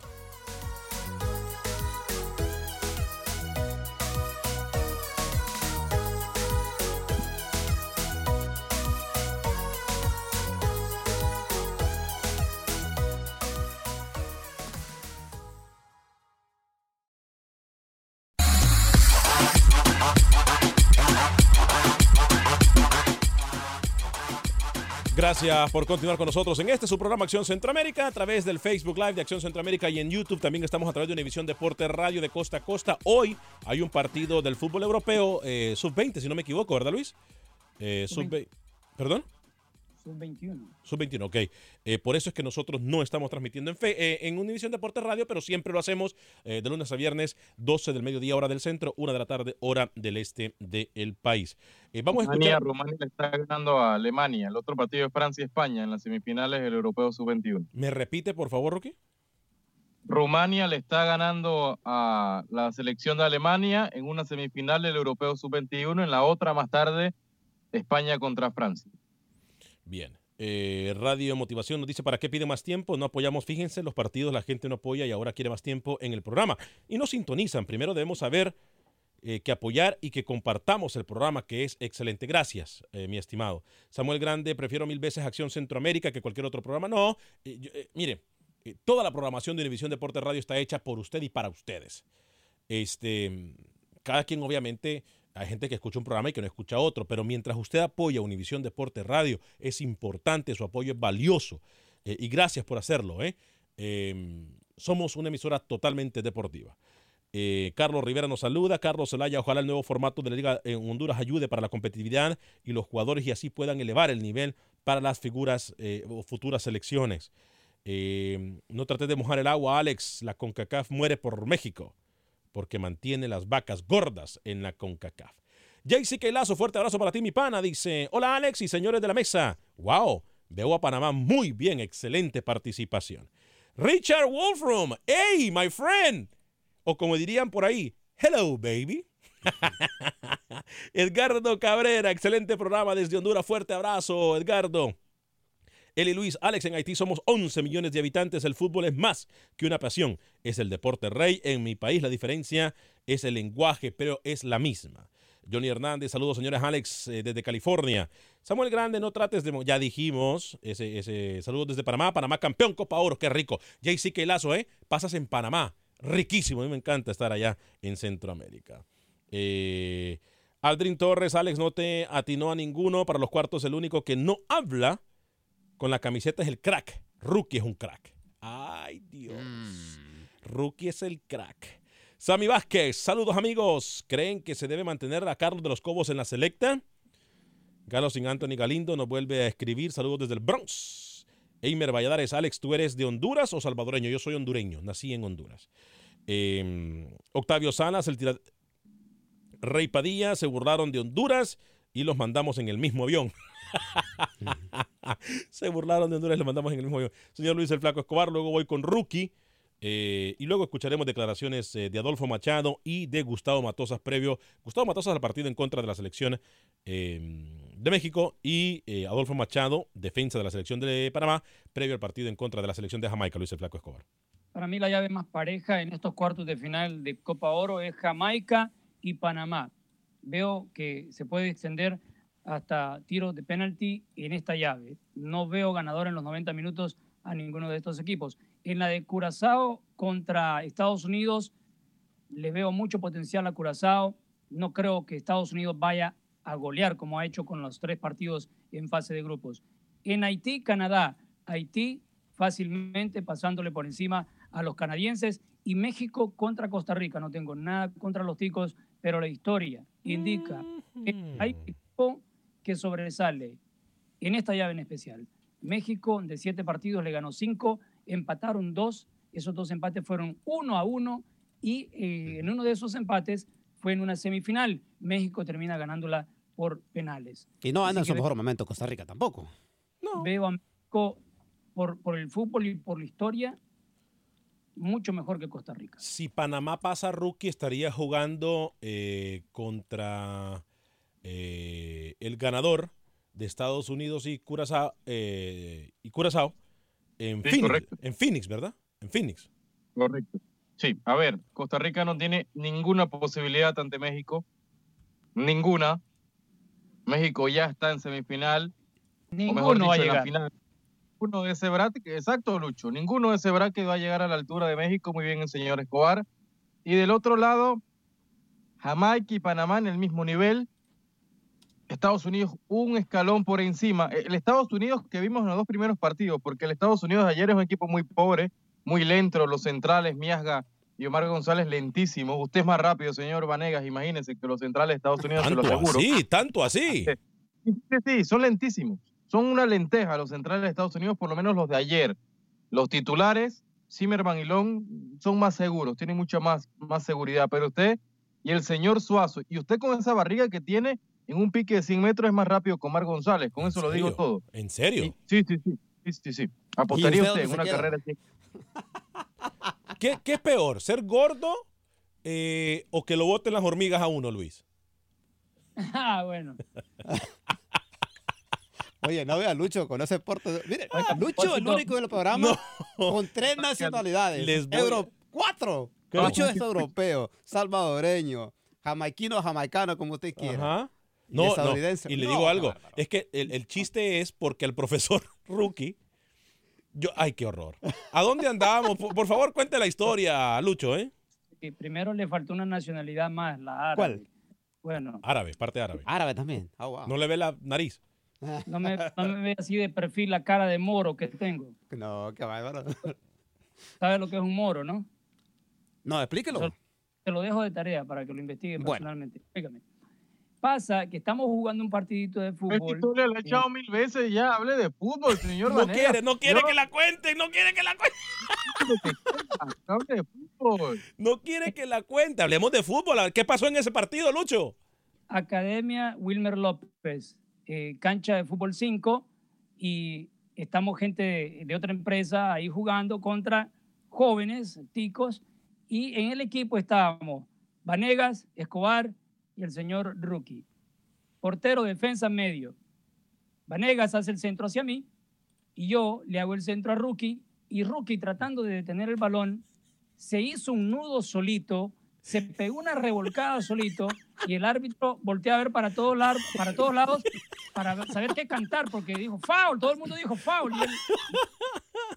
Gracias por continuar con nosotros en este su programa Acción Centroamérica a través del Facebook Live de Acción Centroamérica y en YouTube. También estamos a través de Univisión Deporte Radio de Costa a Costa. Hoy hay un partido del fútbol europeo eh, sub-20, si no me equivoco, ¿verdad, Luis? Eh, sub-20. ¿Perdón? Sub-21. Sub-21, ok. Eh, por eso es que nosotros no estamos transmitiendo en, fe, eh, en Univisión Deportes Radio, pero siempre lo hacemos eh, de lunes a viernes, 12 del mediodía, hora del centro, 1 de la tarde, hora del este del país. Eh, vamos a Rumania, escuchar. Rumania le está ganando a Alemania. El otro partido es Francia y España en las semifinales del Europeo Sub-21. ¿Me repite, por favor, Rocky? Rumania le está ganando a la selección de Alemania en una semifinal del Europeo Sub-21. En la otra, más tarde, España contra Francia. Bien. Eh, Radio Motivación nos dice, ¿para qué pide más tiempo? No apoyamos, fíjense, los partidos la gente no apoya y ahora quiere más tiempo en el programa. Y nos sintonizan. Primero debemos saber eh, que apoyar y que compartamos el programa que es excelente. Gracias, eh, mi estimado. Samuel Grande, prefiero mil veces Acción Centroamérica que cualquier otro programa. No, mire, toda la programación de Univisión Deportes Radio está hecha por usted y para ustedes. Este, cada quien obviamente, hay gente que escucha un programa y que no escucha otro, pero mientras usted apoya Univisión Deportes Radio, es importante, su apoyo es valioso. Eh, y gracias por hacerlo. ¿eh? Eh, somos una emisora totalmente deportiva. Eh, Carlos Rivera nos saluda. Carlos Zelaya, ojalá el nuevo formato de la Liga en Honduras ayude para la competitividad y los jugadores y así puedan elevar el nivel para las figuras o futuras selecciones. Eh, no trates de mojar el agua, Alex. La CONCACAF muere por México porque mantiene las vacas gordas en la CONCACAF. JC Keilazo, fuerte abrazo para ti, mi pana. Dice: Hola, Alex y señores de la mesa. ¡Wow! Veo a Panamá muy bien, excelente participación. Richard Wolfram, hey, my friend. O como dirían por ahí, hello, baby. Edgardo Cabrera, excelente programa desde Honduras. Fuerte abrazo, Edgardo. Eli Luis, Alex, en Haití somos 11 millones de habitantes. El fútbol es más que una pasión. Es el deporte rey. En mi país la diferencia es el lenguaje, pero es la misma. Johnny Hernández, saludos señores Alex eh, desde California. Samuel Grande, no trates de... Ya dijimos, ese, ese saludos desde Panamá. Panamá campeón, Copa Oro, qué rico. JC Keilazo, ¿eh? Pasas en Panamá. Riquísimo, a mí me encanta estar allá en Centroamérica. Eh, Aldrin Torres, Alex, no te atinó a ninguno. Para los cuartos, el único que no habla con la camiseta es el crack. Rookie es un crack. Ay, Dios. Rookie es el crack. Sammy Vázquez, saludos amigos. ¿Creen que se debe mantener a Carlos de los Cobos en la selecta? Galo sin Anthony Galindo nos vuelve a escribir. Saludos desde el Bronx. Eimer Valladares, Alex, ¿tú eres de Honduras o salvadoreño? Yo soy hondureño, nací en Honduras. Eh, Octavio Salas, el tira- Rey Padilla, se burlaron de Honduras y los mandamos en el mismo avión. se burlaron de Honduras y los mandamos en el mismo avión. Señor Luis el Flaco Escobar, luego voy con Rookie. eh, y luego escucharemos declaraciones eh, de Adolfo Machado y de Gustavo Matosas previo. Gustavo Matosas al partido en contra de la selección eh, de México y eh, Adolfo Machado, defensa de la selección de Panamá, previo al partido en contra de la selección de Jamaica, Luis el Flaco Escobar. Para mí la llave más pareja en estos cuartos de final de Copa Oro es Jamaica y Panamá. Veo que se puede extender hasta tiros de penalti en esta llave. No veo ganador en los 90 minutos a ninguno de estos equipos. En la de Curazao contra Estados Unidos, le veo mucho potencial a Curazao. No creo que Estados Unidos vaya a golear como ha hecho con los tres partidos en fase de grupos. En Haití, Canadá, Haití fácilmente pasándole por encima a los canadienses y México contra Costa Rica. No tengo nada contra los ticos, pero la historia indica que hay equipo que sobresale en esta llave en especial. México de siete partidos le ganó cinco, empataron dos, esos dos empates fueron uno a uno y eh, en uno de esos empates fue en una semifinal. México termina ganándola por penales. Y no anda en su mejor momento Costa Rica tampoco. Veo a México por, por el fútbol y por la historia mucho mejor que Costa Rica. Si Panamá pasa rookie, estaría jugando eh, contra eh, el ganador de Estados Unidos y Curazao, eh, y Curazao en, Sí, Phoenix, en Phoenix, ¿verdad? En Phoenix. Correcto. Sí, a ver, Costa Rica no tiene ninguna posibilidad ante México. Ninguna. México ya está en semifinal. o mejor Ninguno va a dicho, en la llegar. final. Ninguno de ese bracket, exacto, Lucho. Ninguno de ese bracket va a llegar a la altura de México. Muy bien, el señor Escobar. Y del otro lado, Jamaica y Panamá en el mismo nivel. Estados Unidos un escalón por encima. El Estados Unidos que vimos en los dos primeros partidos, porque el Estados Unidos de ayer es un equipo muy pobre, muy lento, los centrales, Miasga y Omar González lentísimos. Usted es más rápido, señor Vanegas, imagínese que los centrales de Estados Unidos, se lo aseguro. así, tanto así. Sí, sí, sí, son lentísimos. Son una lenteja los centrales de Estados Unidos, por lo menos los de ayer. Los titulares, Zimmerman y Long, son más seguros, tienen mucha más, más seguridad. Pero usted y el señor Suazo, y usted con esa barriga que tiene en un pique de 100 metros es más rápido que Omar González. Con eso lo digo todo. ¿En serio? Sí, sí, sí. sí, sí, sí. Apostaría usted en una queda? carrera así. ¿Qué, qué es peor, ser gordo eh, o que lo boten las hormigas a uno, Luis? Ah, bueno. Oye, no vea a Lucho con ese porte. de- Mire, Lucho el único en el programa con tres nacionalidades. Les voy- Euro, cuatro. ¿Qué? Lucho es europeo, salvadoreño, Jamaiquino o jamaicano, como usted quiera. Ajá. Y No, no. Y le No, digo algo. Es que el, el chiste es porque el profesor Rookie. Yo, ay, qué horror. ¿A dónde andábamos? Por, por favor, cuente la historia, Lucho, ¿eh? Primero le faltó una nacionalidad más, la árabe. ¿Cuál? Bueno, Árabe, parte árabe. Árabe también. Wow. No le ve la nariz. no me, no me ve así de perfil la cara de moro que tengo. No, qué bárbaro. ¿Sabes lo que es un moro, no? No, explíquelo. Eso- Te lo dejo de tarea para que lo investigue Bueno. personalmente. Explícame. Pasa que estamos jugando un partidito de fútbol. historia la he echado mil veces ya. Hable de fútbol, señor No Vanega. quiere, no quiere Yo- que la cuenten, no quiere que la cuenten. Hable de fútbol. No quiere que la cuente. Hablemos de fútbol. ¿Qué pasó en ese partido, Lucho? Academia Wilmer López, eh, cancha de fútbol 5 y estamos gente de, de otra empresa ahí jugando contra jóvenes, ticos, y en el equipo estábamos Vanegas, Escobar y el señor Rookie. Portero, defensa, medio. Vanegas hace el centro hacia mí y yo le hago el centro a Rookie y Rookie tratando de detener el balón se hizo un nudo solito, se pegó una revolcada solito y el árbitro voltea a ver para todos, lados, para todos lados para saber qué cantar porque dijo foul, todo el mundo dijo foul. y él-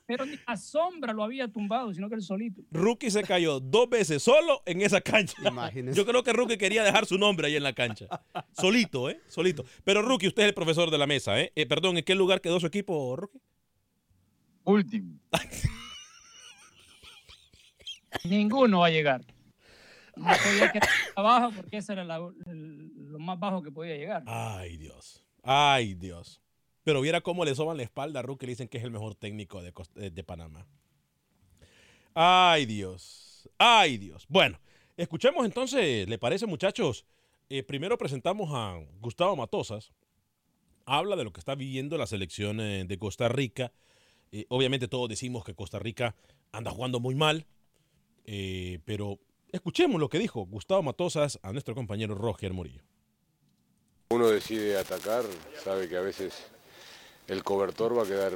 pero ni la sombra lo había tumbado, sino que él solito. Rookie se cayó dos veces solo en esa cancha. Yo creo que Rookie quería dejar su nombre ahí en la cancha. Solito, ¿eh? Solito. Pero Rookie, usted es el profesor de la mesa, ¿eh? Eh, perdón, ¿en qué lugar quedó su equipo, Rookie? Último. Ninguno va a llegar. No podía quedar abajo porque ese era lo más bajo que podía llegar. Ay, Dios. Ay, Dios. Pero viera cómo le soban la espalda a Rookie y le dicen que es el mejor técnico de, eh, de Panamá. Ay, Dios. Ay, Dios. Bueno, escuchemos entonces, ¿le parece, muchachos? Eh, primero presentamos a Gustavo Matosas. Habla de lo que está viviendo la selección eh, de Costa Rica. Obviamente todos decimos que Costa Rica anda jugando muy mal, pero escuchemos lo que dijo Gustavo Matosas a nuestro compañero Roger Murillo. Uno decide atacar, sabe que a veces el cobertor va a quedar,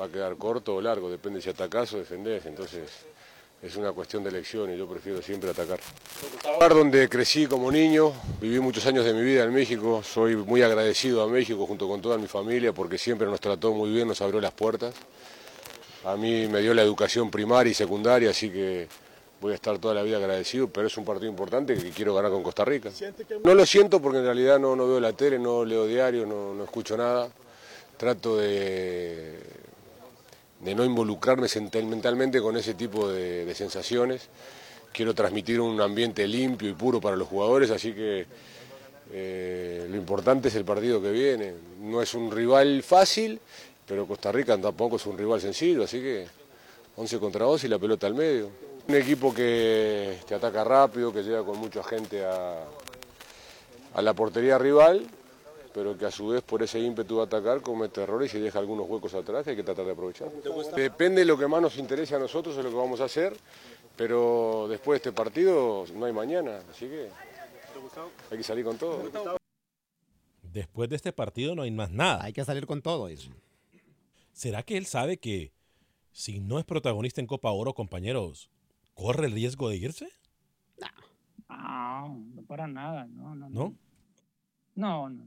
va a quedar corto o largo, depende si atacás o defendés, entonces es una cuestión de elección y yo prefiero siempre atacar. Lugar donde crecí como niño, viví muchos años de mi vida en México, soy muy agradecido a México junto con toda mi familia porque siempre nos trató muy bien, nos abrió las puertas. A mí me dio la educación primaria y secundaria, así que voy a estar toda la vida agradecido, pero es un partido importante que quiero ganar con Costa Rica. No lo siento porque en realidad no, no veo la tele, no leo diario, no, no escucho nada. Trato de, de no involucrarme sentimentalmente con ese tipo de, de sensaciones. Quiero transmitir un ambiente limpio y puro para los jugadores, así que eh, lo importante es el partido que viene. No es un rival fácil, pero Costa Rica tampoco es un rival sencillo, así que 11 contra 12 y la pelota al medio. Un equipo que te ataca rápido, que llega con mucha gente a, a la portería rival, pero que a su vez por ese ímpetu de atacar comete errores y deja algunos huecos atrás que hay que tratar de aprovechar. Depende de lo que más nos interese a nosotros, es lo que vamos a hacer, pero después de este partido no hay mañana, así que hay que salir con todo. Después de este partido no hay más nada. Hay que salir con todo, dice. ¿Será que él sabe que si no es protagonista en Copa Oro, compañeros, corre el riesgo de irse? No, no para nada. No, no, ¿No? no. No, no.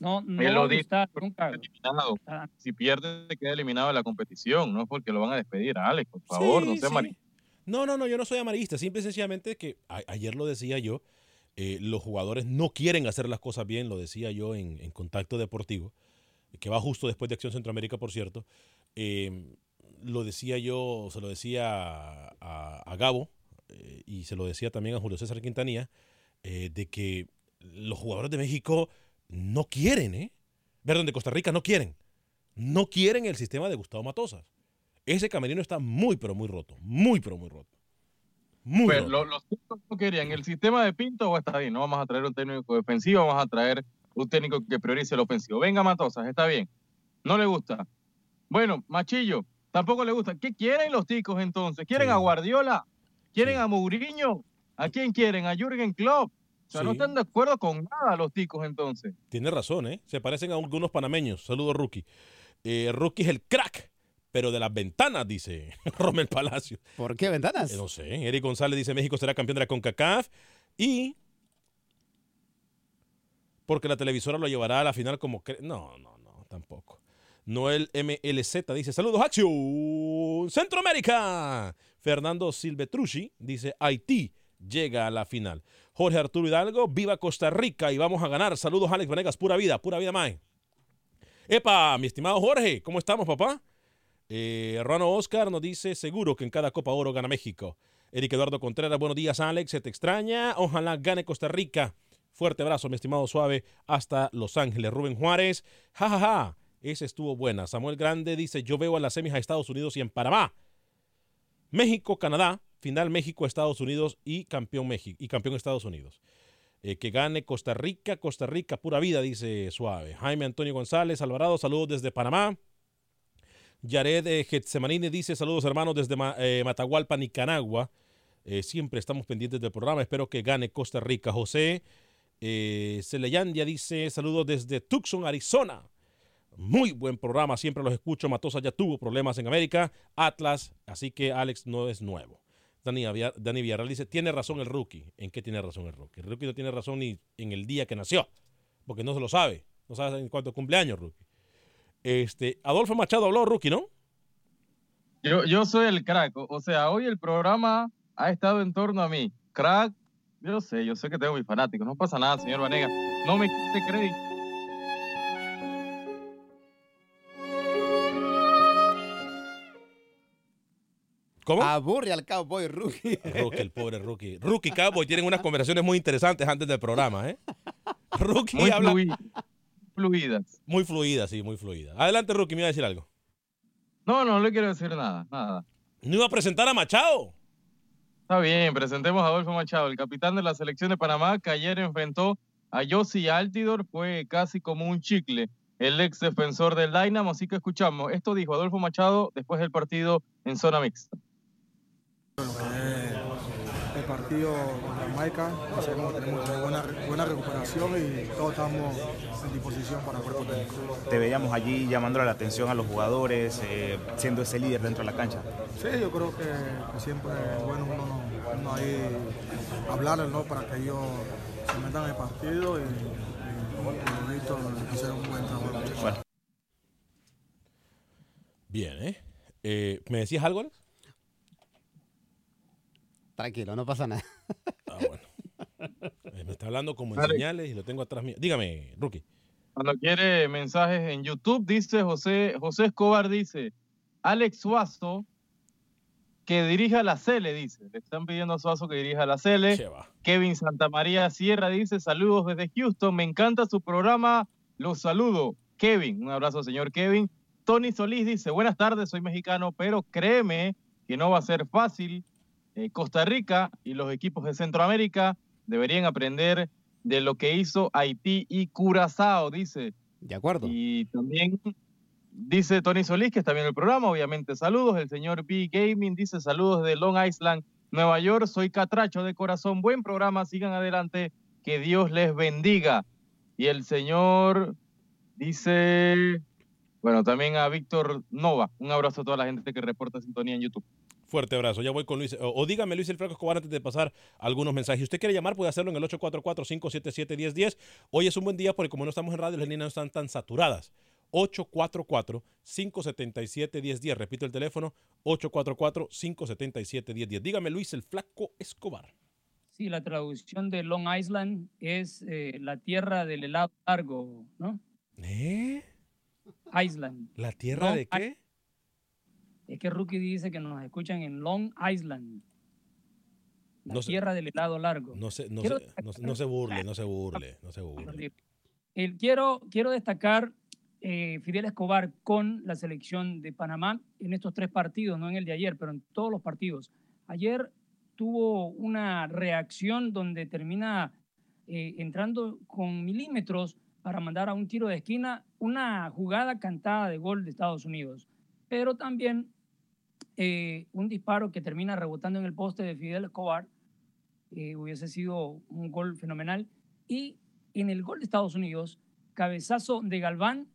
No, no Él lo dice nunca. eliminado. Ah. Si pierde, queda eliminado de la competición. No es porque lo van a despedir a Alex, por favor, Sí, no sea sí. amarillista. No, no, no, yo no soy amarillista. Simple y sencillamente que a- ayer lo decía yo, eh, los jugadores no quieren hacer las cosas bien, lo decía yo en, en Contacto Deportivo, que va justo después de Acción Centroamérica, por cierto. Eh, lo decía yo, se lo decía a, a Gabo eh, y se lo decía también a Julio César Quintanilla, eh, de que los jugadores de México no quieren, ¿eh? Perdón, de Costa Rica no quieren. No quieren el sistema de Gustavo Matosas. Ese camerino está muy, pero muy roto. Muy, pero muy roto. Muy Pues, roto. lo- los técnicos no querían el sistema de Pinto o está bien, no vamos a traer un técnico defensivo, vamos a traer un técnico que priorice el ofensivo. Venga, Matosas, está bien. No le gusta. Bueno, Machillo, tampoco le gusta. ¿Qué quieren los ticos entonces? ¿Quieren a Guardiola? ¿Quieren a Mourinho? ¿A quién quieren? ¿A Jürgen Klopp? O sea, no están de acuerdo con nada los ticos entonces. Tiene razón, ¿eh? Se parecen a algunos panameños. Saludos, Rookie. Eh, Rookie es el crack, pero de las ventanas, dice Romel Palacio. ¿Por qué ventanas? Eh, no sé. Eric González dice México será campeón de la CONCACAF. Y porque la televisora lo llevará a la final como... cre- No, no, no, tampoco. Noel MLZ dice, saludos, Acción Centroamérica. Fernando Silvetrucci dice, Haití llega a la final. Jorge Arturo Hidalgo, viva Costa Rica y vamos a ganar. Saludos, Alex Vanegas, pura vida, pura vida, Mae. Epa, mi estimado Jorge, ¿cómo estamos, papá? Eh, Rano Oscar nos dice, seguro que en cada Copa Oro gana México. Eric Eduardo Contreras, buenos días, Alex, se te extraña. Ojalá gane Costa Rica. Fuerte abrazo, mi estimado suave, hasta Los Ángeles. Rubén Juárez, jajaja, ja, ja. Esa estuvo buena. Samuel Grande dice, yo veo a las semis a Estados Unidos y en Panamá. México, Canadá, final México, Estados Unidos y campeón México y campeón Estados Unidos. Eh, que gane Costa Rica, Costa Rica, pura vida, dice Suave. Jaime Antonio González, Alvarado, saludos desde Panamá. Yared eh, Getsemanini dice saludos hermanos desde Ma- eh, Matahualpa, Nicaragua. Eh, siempre estamos pendientes del programa. Espero que gane Costa Rica. José Celeyandia dice saludos desde Tucson, Arizona. Muy buen programa, siempre los escucho. Matosa ya tuvo problemas en América. Atlas, así que Alex no es nuevo. Dani, Dani Villarreal dice, tiene razón el rookie. ¿En qué tiene razón el rookie? El rookie no tiene razón ni en el día que nació, porque no se lo sabe. No sabe en cuánto cumpleaños, rookie. Este, Adolfo Machado habló, rookie, ¿no? Yo, yo soy el crack. O o sea, hoy el programa ha estado en torno a mí. Crack, yo sé, yo sé que tengo mis fanáticos. No pasa nada, señor Vanega. No me quite crédito. ¿Cómo? Aburre al cowboy rookie. Rookie, el pobre rookie. Rookie Cowboy tienen unas conversaciones muy interesantes antes del programa, ¿eh? Rookie Muy habla flui- fluidas. muy fluida, sí, muy fluida. Adelante, Rookie, me iba a decir algo. No, no le quiero decir nada, nada. No iba a presentar a Machado. Está bien, presentemos a Adolfo Machado, el capitán de la selección de Panamá, que ayer enfrentó a Yossi Altidor, fue casi como un chicle, el ex defensor del Dynamo, así que escuchamos. Esto dijo Adolfo Machado después del partido en zona mixta. El partido contra Jamaica. Sabemos que tenemos buena, buena recuperación y todos estamos en disposición para el cuerpo técnico. Te veíamos allí llamándole la atención a los jugadores, eh, siendo ese líder dentro de la cancha. Sí, yo creo que, que siempre es bueno uno, no- uno ahí hablarles ¿no? para que ellos se metan en el partido y, y he visto, hacer un buen trabajo. Bien, ¿eh? Eh, ¿Me decías algo, Alex? Tranquilo, no pasa nada. Ah, bueno. Eh, me está hablando como en señales y lo tengo atrás mío. Dígame, Rookie. Cuando quiere mensajes en YouTube, dice José, José Escobar, dice, Alex Suazo, que dirija la Cele, dice. Le están pidiendo a Suazo que dirija la Cele. Kevin Santamaría Sierra dice, saludos desde Houston, me encanta su programa, los saludo. Kevin, un abrazo, señor Kevin. Tony Solís dice, buenas tardes, soy mexicano, pero créeme que no va a ser fácil. Eh, Costa Rica y los equipos de Centroamérica deberían aprender de lo que hizo Haití y Curazao, dice. De acuerdo. Y también dice Tony Solís, que está viendo el programa, obviamente saludos. El señor B Gaming dice saludos de Long Island, Nueva York. Soy Catracho de corazón. Buen programa, sigan adelante. Que Dios les bendiga. Y el señor dice, bueno, también a Víctor Nova. Un abrazo a toda la gente que reporta sintonía en YouTube. Fuerte abrazo. Ya voy con Luis. O, o dígame, Luis El Franco Escobar, antes de pasar algunos mensajes. Si usted quiere llamar, puede hacerlo en el 844-577-1010. Hoy es un buen día porque como no estamos en radio, las líneas no están tan saturadas. 844-577-1010. Repito el teléfono, 844-577-1010. Dígame, Luis El Flaco Escobar. Sí, la traducción de Long Island es eh, la tierra del helado largo, ¿no? ¿Eh? Island. ¿La tierra Long de qué? Es que Rookie dice que nos escuchan en Long Island. La No tierra del helado largo. No se, no, Quiero se, no, se- no se burle, no se burle, no se burle. El- quiero, quiero destacar eh, Fidel Escobar con la selección de Panamá en estos tres partidos, no en el de ayer, pero en todos los partidos. Ayer tuvo una reacción donde termina eh, entrando con milímetros para mandar a un tiro de esquina una jugada cantada de gol de Estados Unidos. Pero también eh, un disparo que termina rebotando en el poste de Fidel Escobar eh, hubiese sido un gol fenomenal. Y en el gol de Estados Unidos, cabezazo de Galván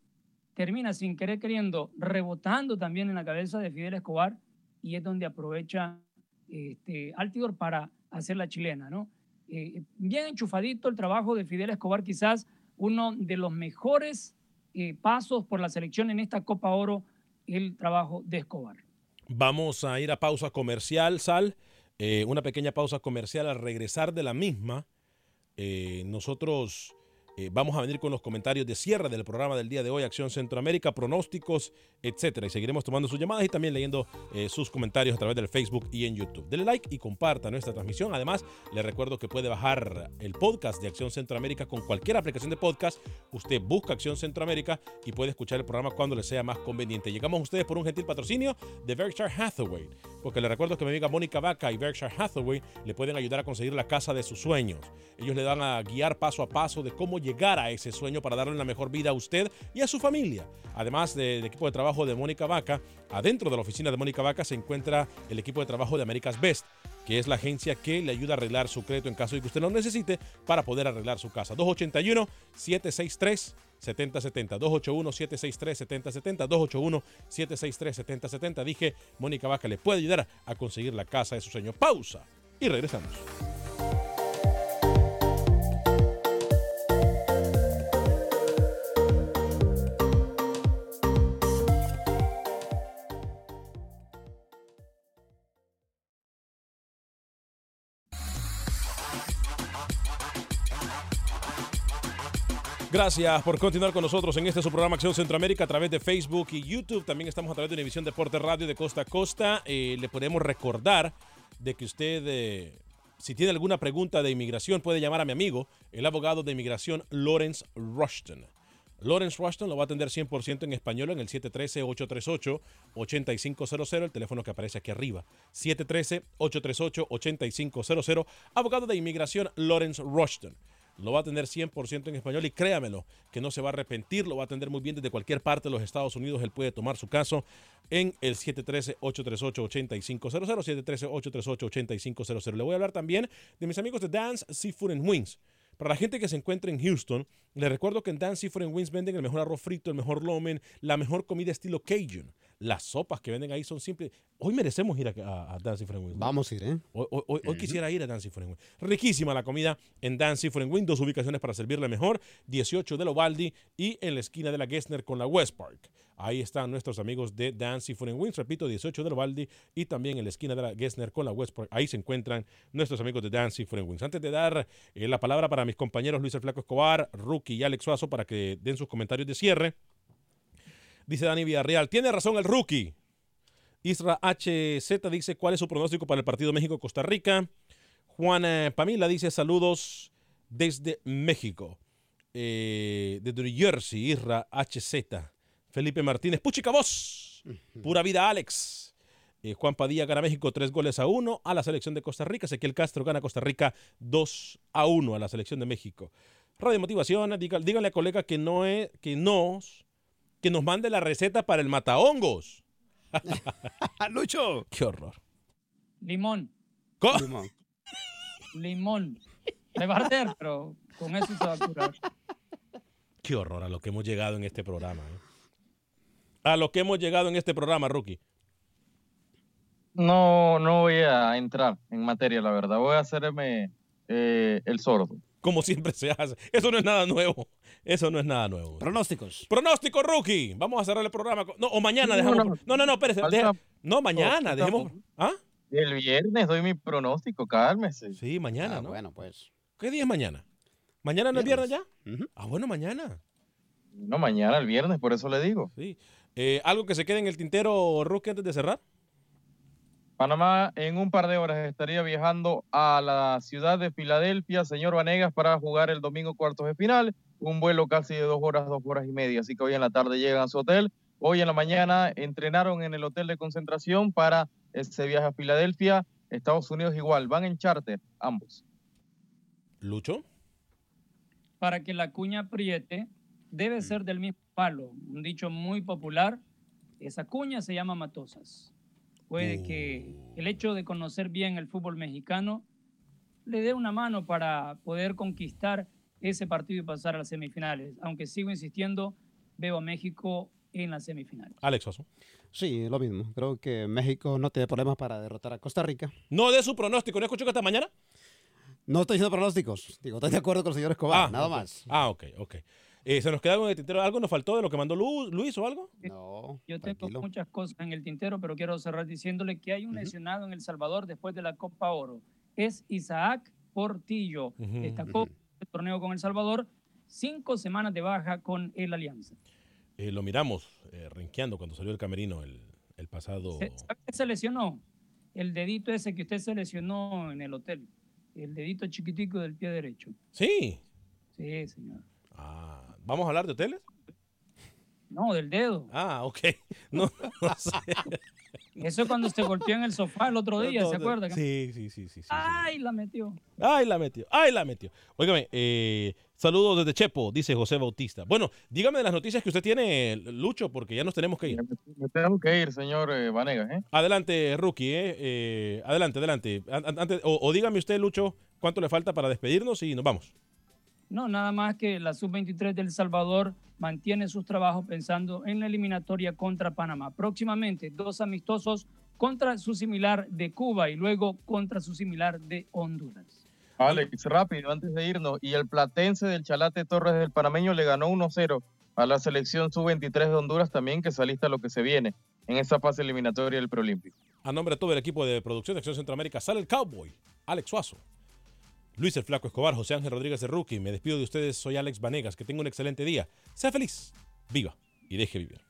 termina sin querer queriendo, rebotando también en la cabeza de Fidel Escobar y es donde aprovecha este, Altidor para hacer la chilena, ¿no? eh, bien enchufadito el trabajo de Fidel Escobar, quizás uno de los mejores pasos por la selección en esta Copa Oro, el trabajo de Escobar. Vamos a ir a pausa comercial, Sal. Eh, una pequeña pausa comercial al regresar de la misma. eh, nosotros eh, vamos a venir con los comentarios de cierre del programa del día de hoy, Acción Centroamérica, pronósticos, etcétera. Y seguiremos tomando sus llamadas y también leyendo eh, sus comentarios a través del Facebook y en YouTube. Dele like y comparta nuestra transmisión. Además, le recuerdo que puede bajar el podcast de Acción Centroamérica con cualquier aplicación de podcast. Usted busca Acción Centroamérica y puede escuchar el programa cuando le sea más conveniente. Llegamos a ustedes por un gentil patrocinio de Berkshire Hathaway, porque le recuerdo que mi amiga Mónica Vaca y Berkshire Hathaway le pueden ayudar a conseguir la casa de sus sueños. Ellos le van a guiar paso a paso de cómo llegar a ese sueño para darle la mejor vida a usted y a su familia. Además del equipo de trabajo de Mónica Vaca, adentro de la oficina de Mónica Vaca se encuentra el equipo de trabajo de America's Best, que es la agencia que le ayuda a arreglar su crédito en caso de que usted lo necesite para poder arreglar su casa. 281 763 7070 281 763 7070 281 763 7070 Dije, Mónica Vaca le puede ayudar a conseguir la casa de su sueño. Pausa y regresamos. Gracias por continuar con nosotros en este su programa Acción Centroamérica a través de Facebook y YouTube. También estamos a través de Univisión Deporte Radio de Costa a Costa. Eh, le podemos recordar de que usted, eh, si tiene alguna pregunta de inmigración, puede llamar a mi amigo, el abogado de inmigración Lawrence Rushton. Lawrence Rushton lo va a atender 100% en español en el 713-838-8500, el teléfono que aparece aquí arriba. 713-838-8500, abogado de inmigración Lawrence Rushton lo va a atender 100% en español y créamelo que no se va a arrepentir, lo va a atender muy bien desde cualquier parte de los Estados Unidos. Él puede tomar su caso en el 713-838-8500, 713-838-8500. Le voy a hablar también de mis amigos de Dance Seafood and Wings. Para la gente que se encuentra en Houston, les recuerdo que en Dan Seafood and Wings venden el mejor arroz frito, el mejor lomen, la mejor comida estilo Cajun. Las sopas que venden ahí son simples. Hoy merecemos ir a, a, a Dan Seafood and Wings. ¿no? Vamos a ir, ¿eh? Hoy, hoy- hoy- hoy quisiera ir a Dan Seafood and Wings. Riquísima la comida en Dan Seafood and Wings. Dos ubicaciones para servirle mejor. 18 de Lovaldi y en la esquina de la Gessner con la West Park. Ahí están nuestros amigos de Dan Seafood and Wings. Repito, 18 de Lovaldi y también en la esquina de la Gessner con la West Park. Ahí se encuentran nuestros amigos de Dan Seafood and Wings. Antes de dar eh, la palabra para mis compañeros Luis el Flaco Escobar, Rookie y Alex Suazo para que den sus comentarios de cierre. Dice Dani Villarreal, tiene razón el rookie. Isra HZ dice cuál es su pronóstico para el partido México-Costa Rica. Juan eh, Pamila dice saludos desde México. Eh, desde New Jersey, Isra HZ. Felipe Martínez, Puchica Voz. Pura vida, Alex. Eh, Juan Padilla gana México tres goles a uno a la selección de Costa Rica. Ezequiel Castro gana Costa Rica 2 a 1 a la selección de México. Radio Motivación, díganle a colega que no es, que nos, que nos mande la receta para el matahongos. Lucho. Qué horror. Limón. Limón. Limón. Se va a arder, pero con eso se va a curar. Qué horror a lo que hemos llegado en este programa. ¿eh? A lo que hemos llegado en este programa, Rookie. No, no voy a entrar en materia, la verdad. Voy a hacerme eh, el sordo. Como siempre se hace. Eso no es nada nuevo. Eso no es nada nuevo. Pronósticos. Pronóstico, Rookie. Vamos a cerrar el programa. con- No, o mañana dejamos. no, No, no, no, espérese. falta- deja- No, mañana. Dejemos. ¿Ah? El viernes doy mi pronóstico, cálmese. Sí, mañana, Ah, ¿no? bueno, pues. ¿Qué día es mañana? ¿Mañana no es viernes ya? Ah, bueno, mañana. No, mañana, el viernes, por eso le digo. Sí. Eh, ¿Algo que se quede en el tintero, Rookie, antes de cerrar? Panamá en un par de horas estaría viajando a la ciudad de Filadelfia, señor Vanegas, para jugar el domingo cuartos de final. Un vuelo casi de dos horas, dos horas y media. Así que hoy en la tarde llegan a su hotel. Hoy en la mañana entrenaron en el hotel de concentración para ese viaje a Filadelfia. Estados Unidos igual, van en charter ambos. ¿Lucho? Para que la cuña apriete, debe ser del mismo palo. Un dicho muy popular. Esa cuña se llama matosas. Puede que el hecho de conocer bien el fútbol mexicano le dé una mano para poder conquistar ese partido y pasar a las semifinales. Aunque sigo insistiendo, veo a México en las semifinales. Alex Oso. Sí, lo mismo. Creo que México no tiene problemas para derrotar a Costa Rica. No de su pronóstico. ¿No escuchó que esta mañana? No estoy diciendo pronósticos. Digo, estoy de acuerdo con el señor Escobar, Ah, nada ok. más. Ah, ok, ok. Eh, ¿Se nos queda algo en el tintero? ¿Algo nos faltó de lo que mandó Lu- Luis o algo? No. Yo tengo muchas cosas en el tintero, pero quiero cerrar diciéndole que hay un lesionado en El Salvador después de la Copa Oro. Es Isaac Portillo. Destacó el torneo con El Salvador, cinco semanas de baja con el Alianza. Eh, lo miramos eh, renqueando cuando salió el camerino el, el pasado. Se, ¿sabe qué se lesionó? El dedito ese que usted se lesionó en el hotel. El dedito chiquitico del pie derecho. Sí. Sí, señor. Ah, ¿Vamos a hablar de hoteles? No, del dedo. Ah, ok. No, no sé. Eso es cuando se golpeó en el sofá el otro día, ¿se acuerda? Sí, sí, sí, sí. sí. ¡Ay, la metió! ¡Ay, la metió! ¡Ay, la metió! Óigame, eh, saludos desde Chepo, dice José Bautista. Bueno, dígame de las noticias que usted tiene, Lucho, porque ya nos tenemos que ir. Me tengo que ir, señor eh, Vanegas, ¿eh? Adelante, Rookie, eh, eh, adelante, adelante. Antes- o, o dígame usted, Lucho, cuánto le falta para despedirnos y nos vamos. No, nada más que la sub-23 del Salvador mantiene sus trabajos pensando en la eliminatoria contra Panamá. Próximamente, dos amistosos contra su similar de Cuba y luego contra su similar de Honduras. Alex, rápido, antes de irnos. Y el platense del Chalate Torres del Panameño le ganó 1-0 a la selección sub-23 de Honduras también, que salista lo que se viene en esa fase eliminatoria del Preolímpico. A nombre de todo el equipo de producción de Acción Centroamérica, sale el Cowboy, Alex Suazo, Luis el Flaco Escobar, José Ángel Rodríguez de Rookie. Me despido de ustedes, soy Alex Vanegas. Que tenga un excelente día. Sea feliz, viva y deje vivir.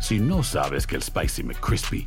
Si no sabes que el Spicy McCrispy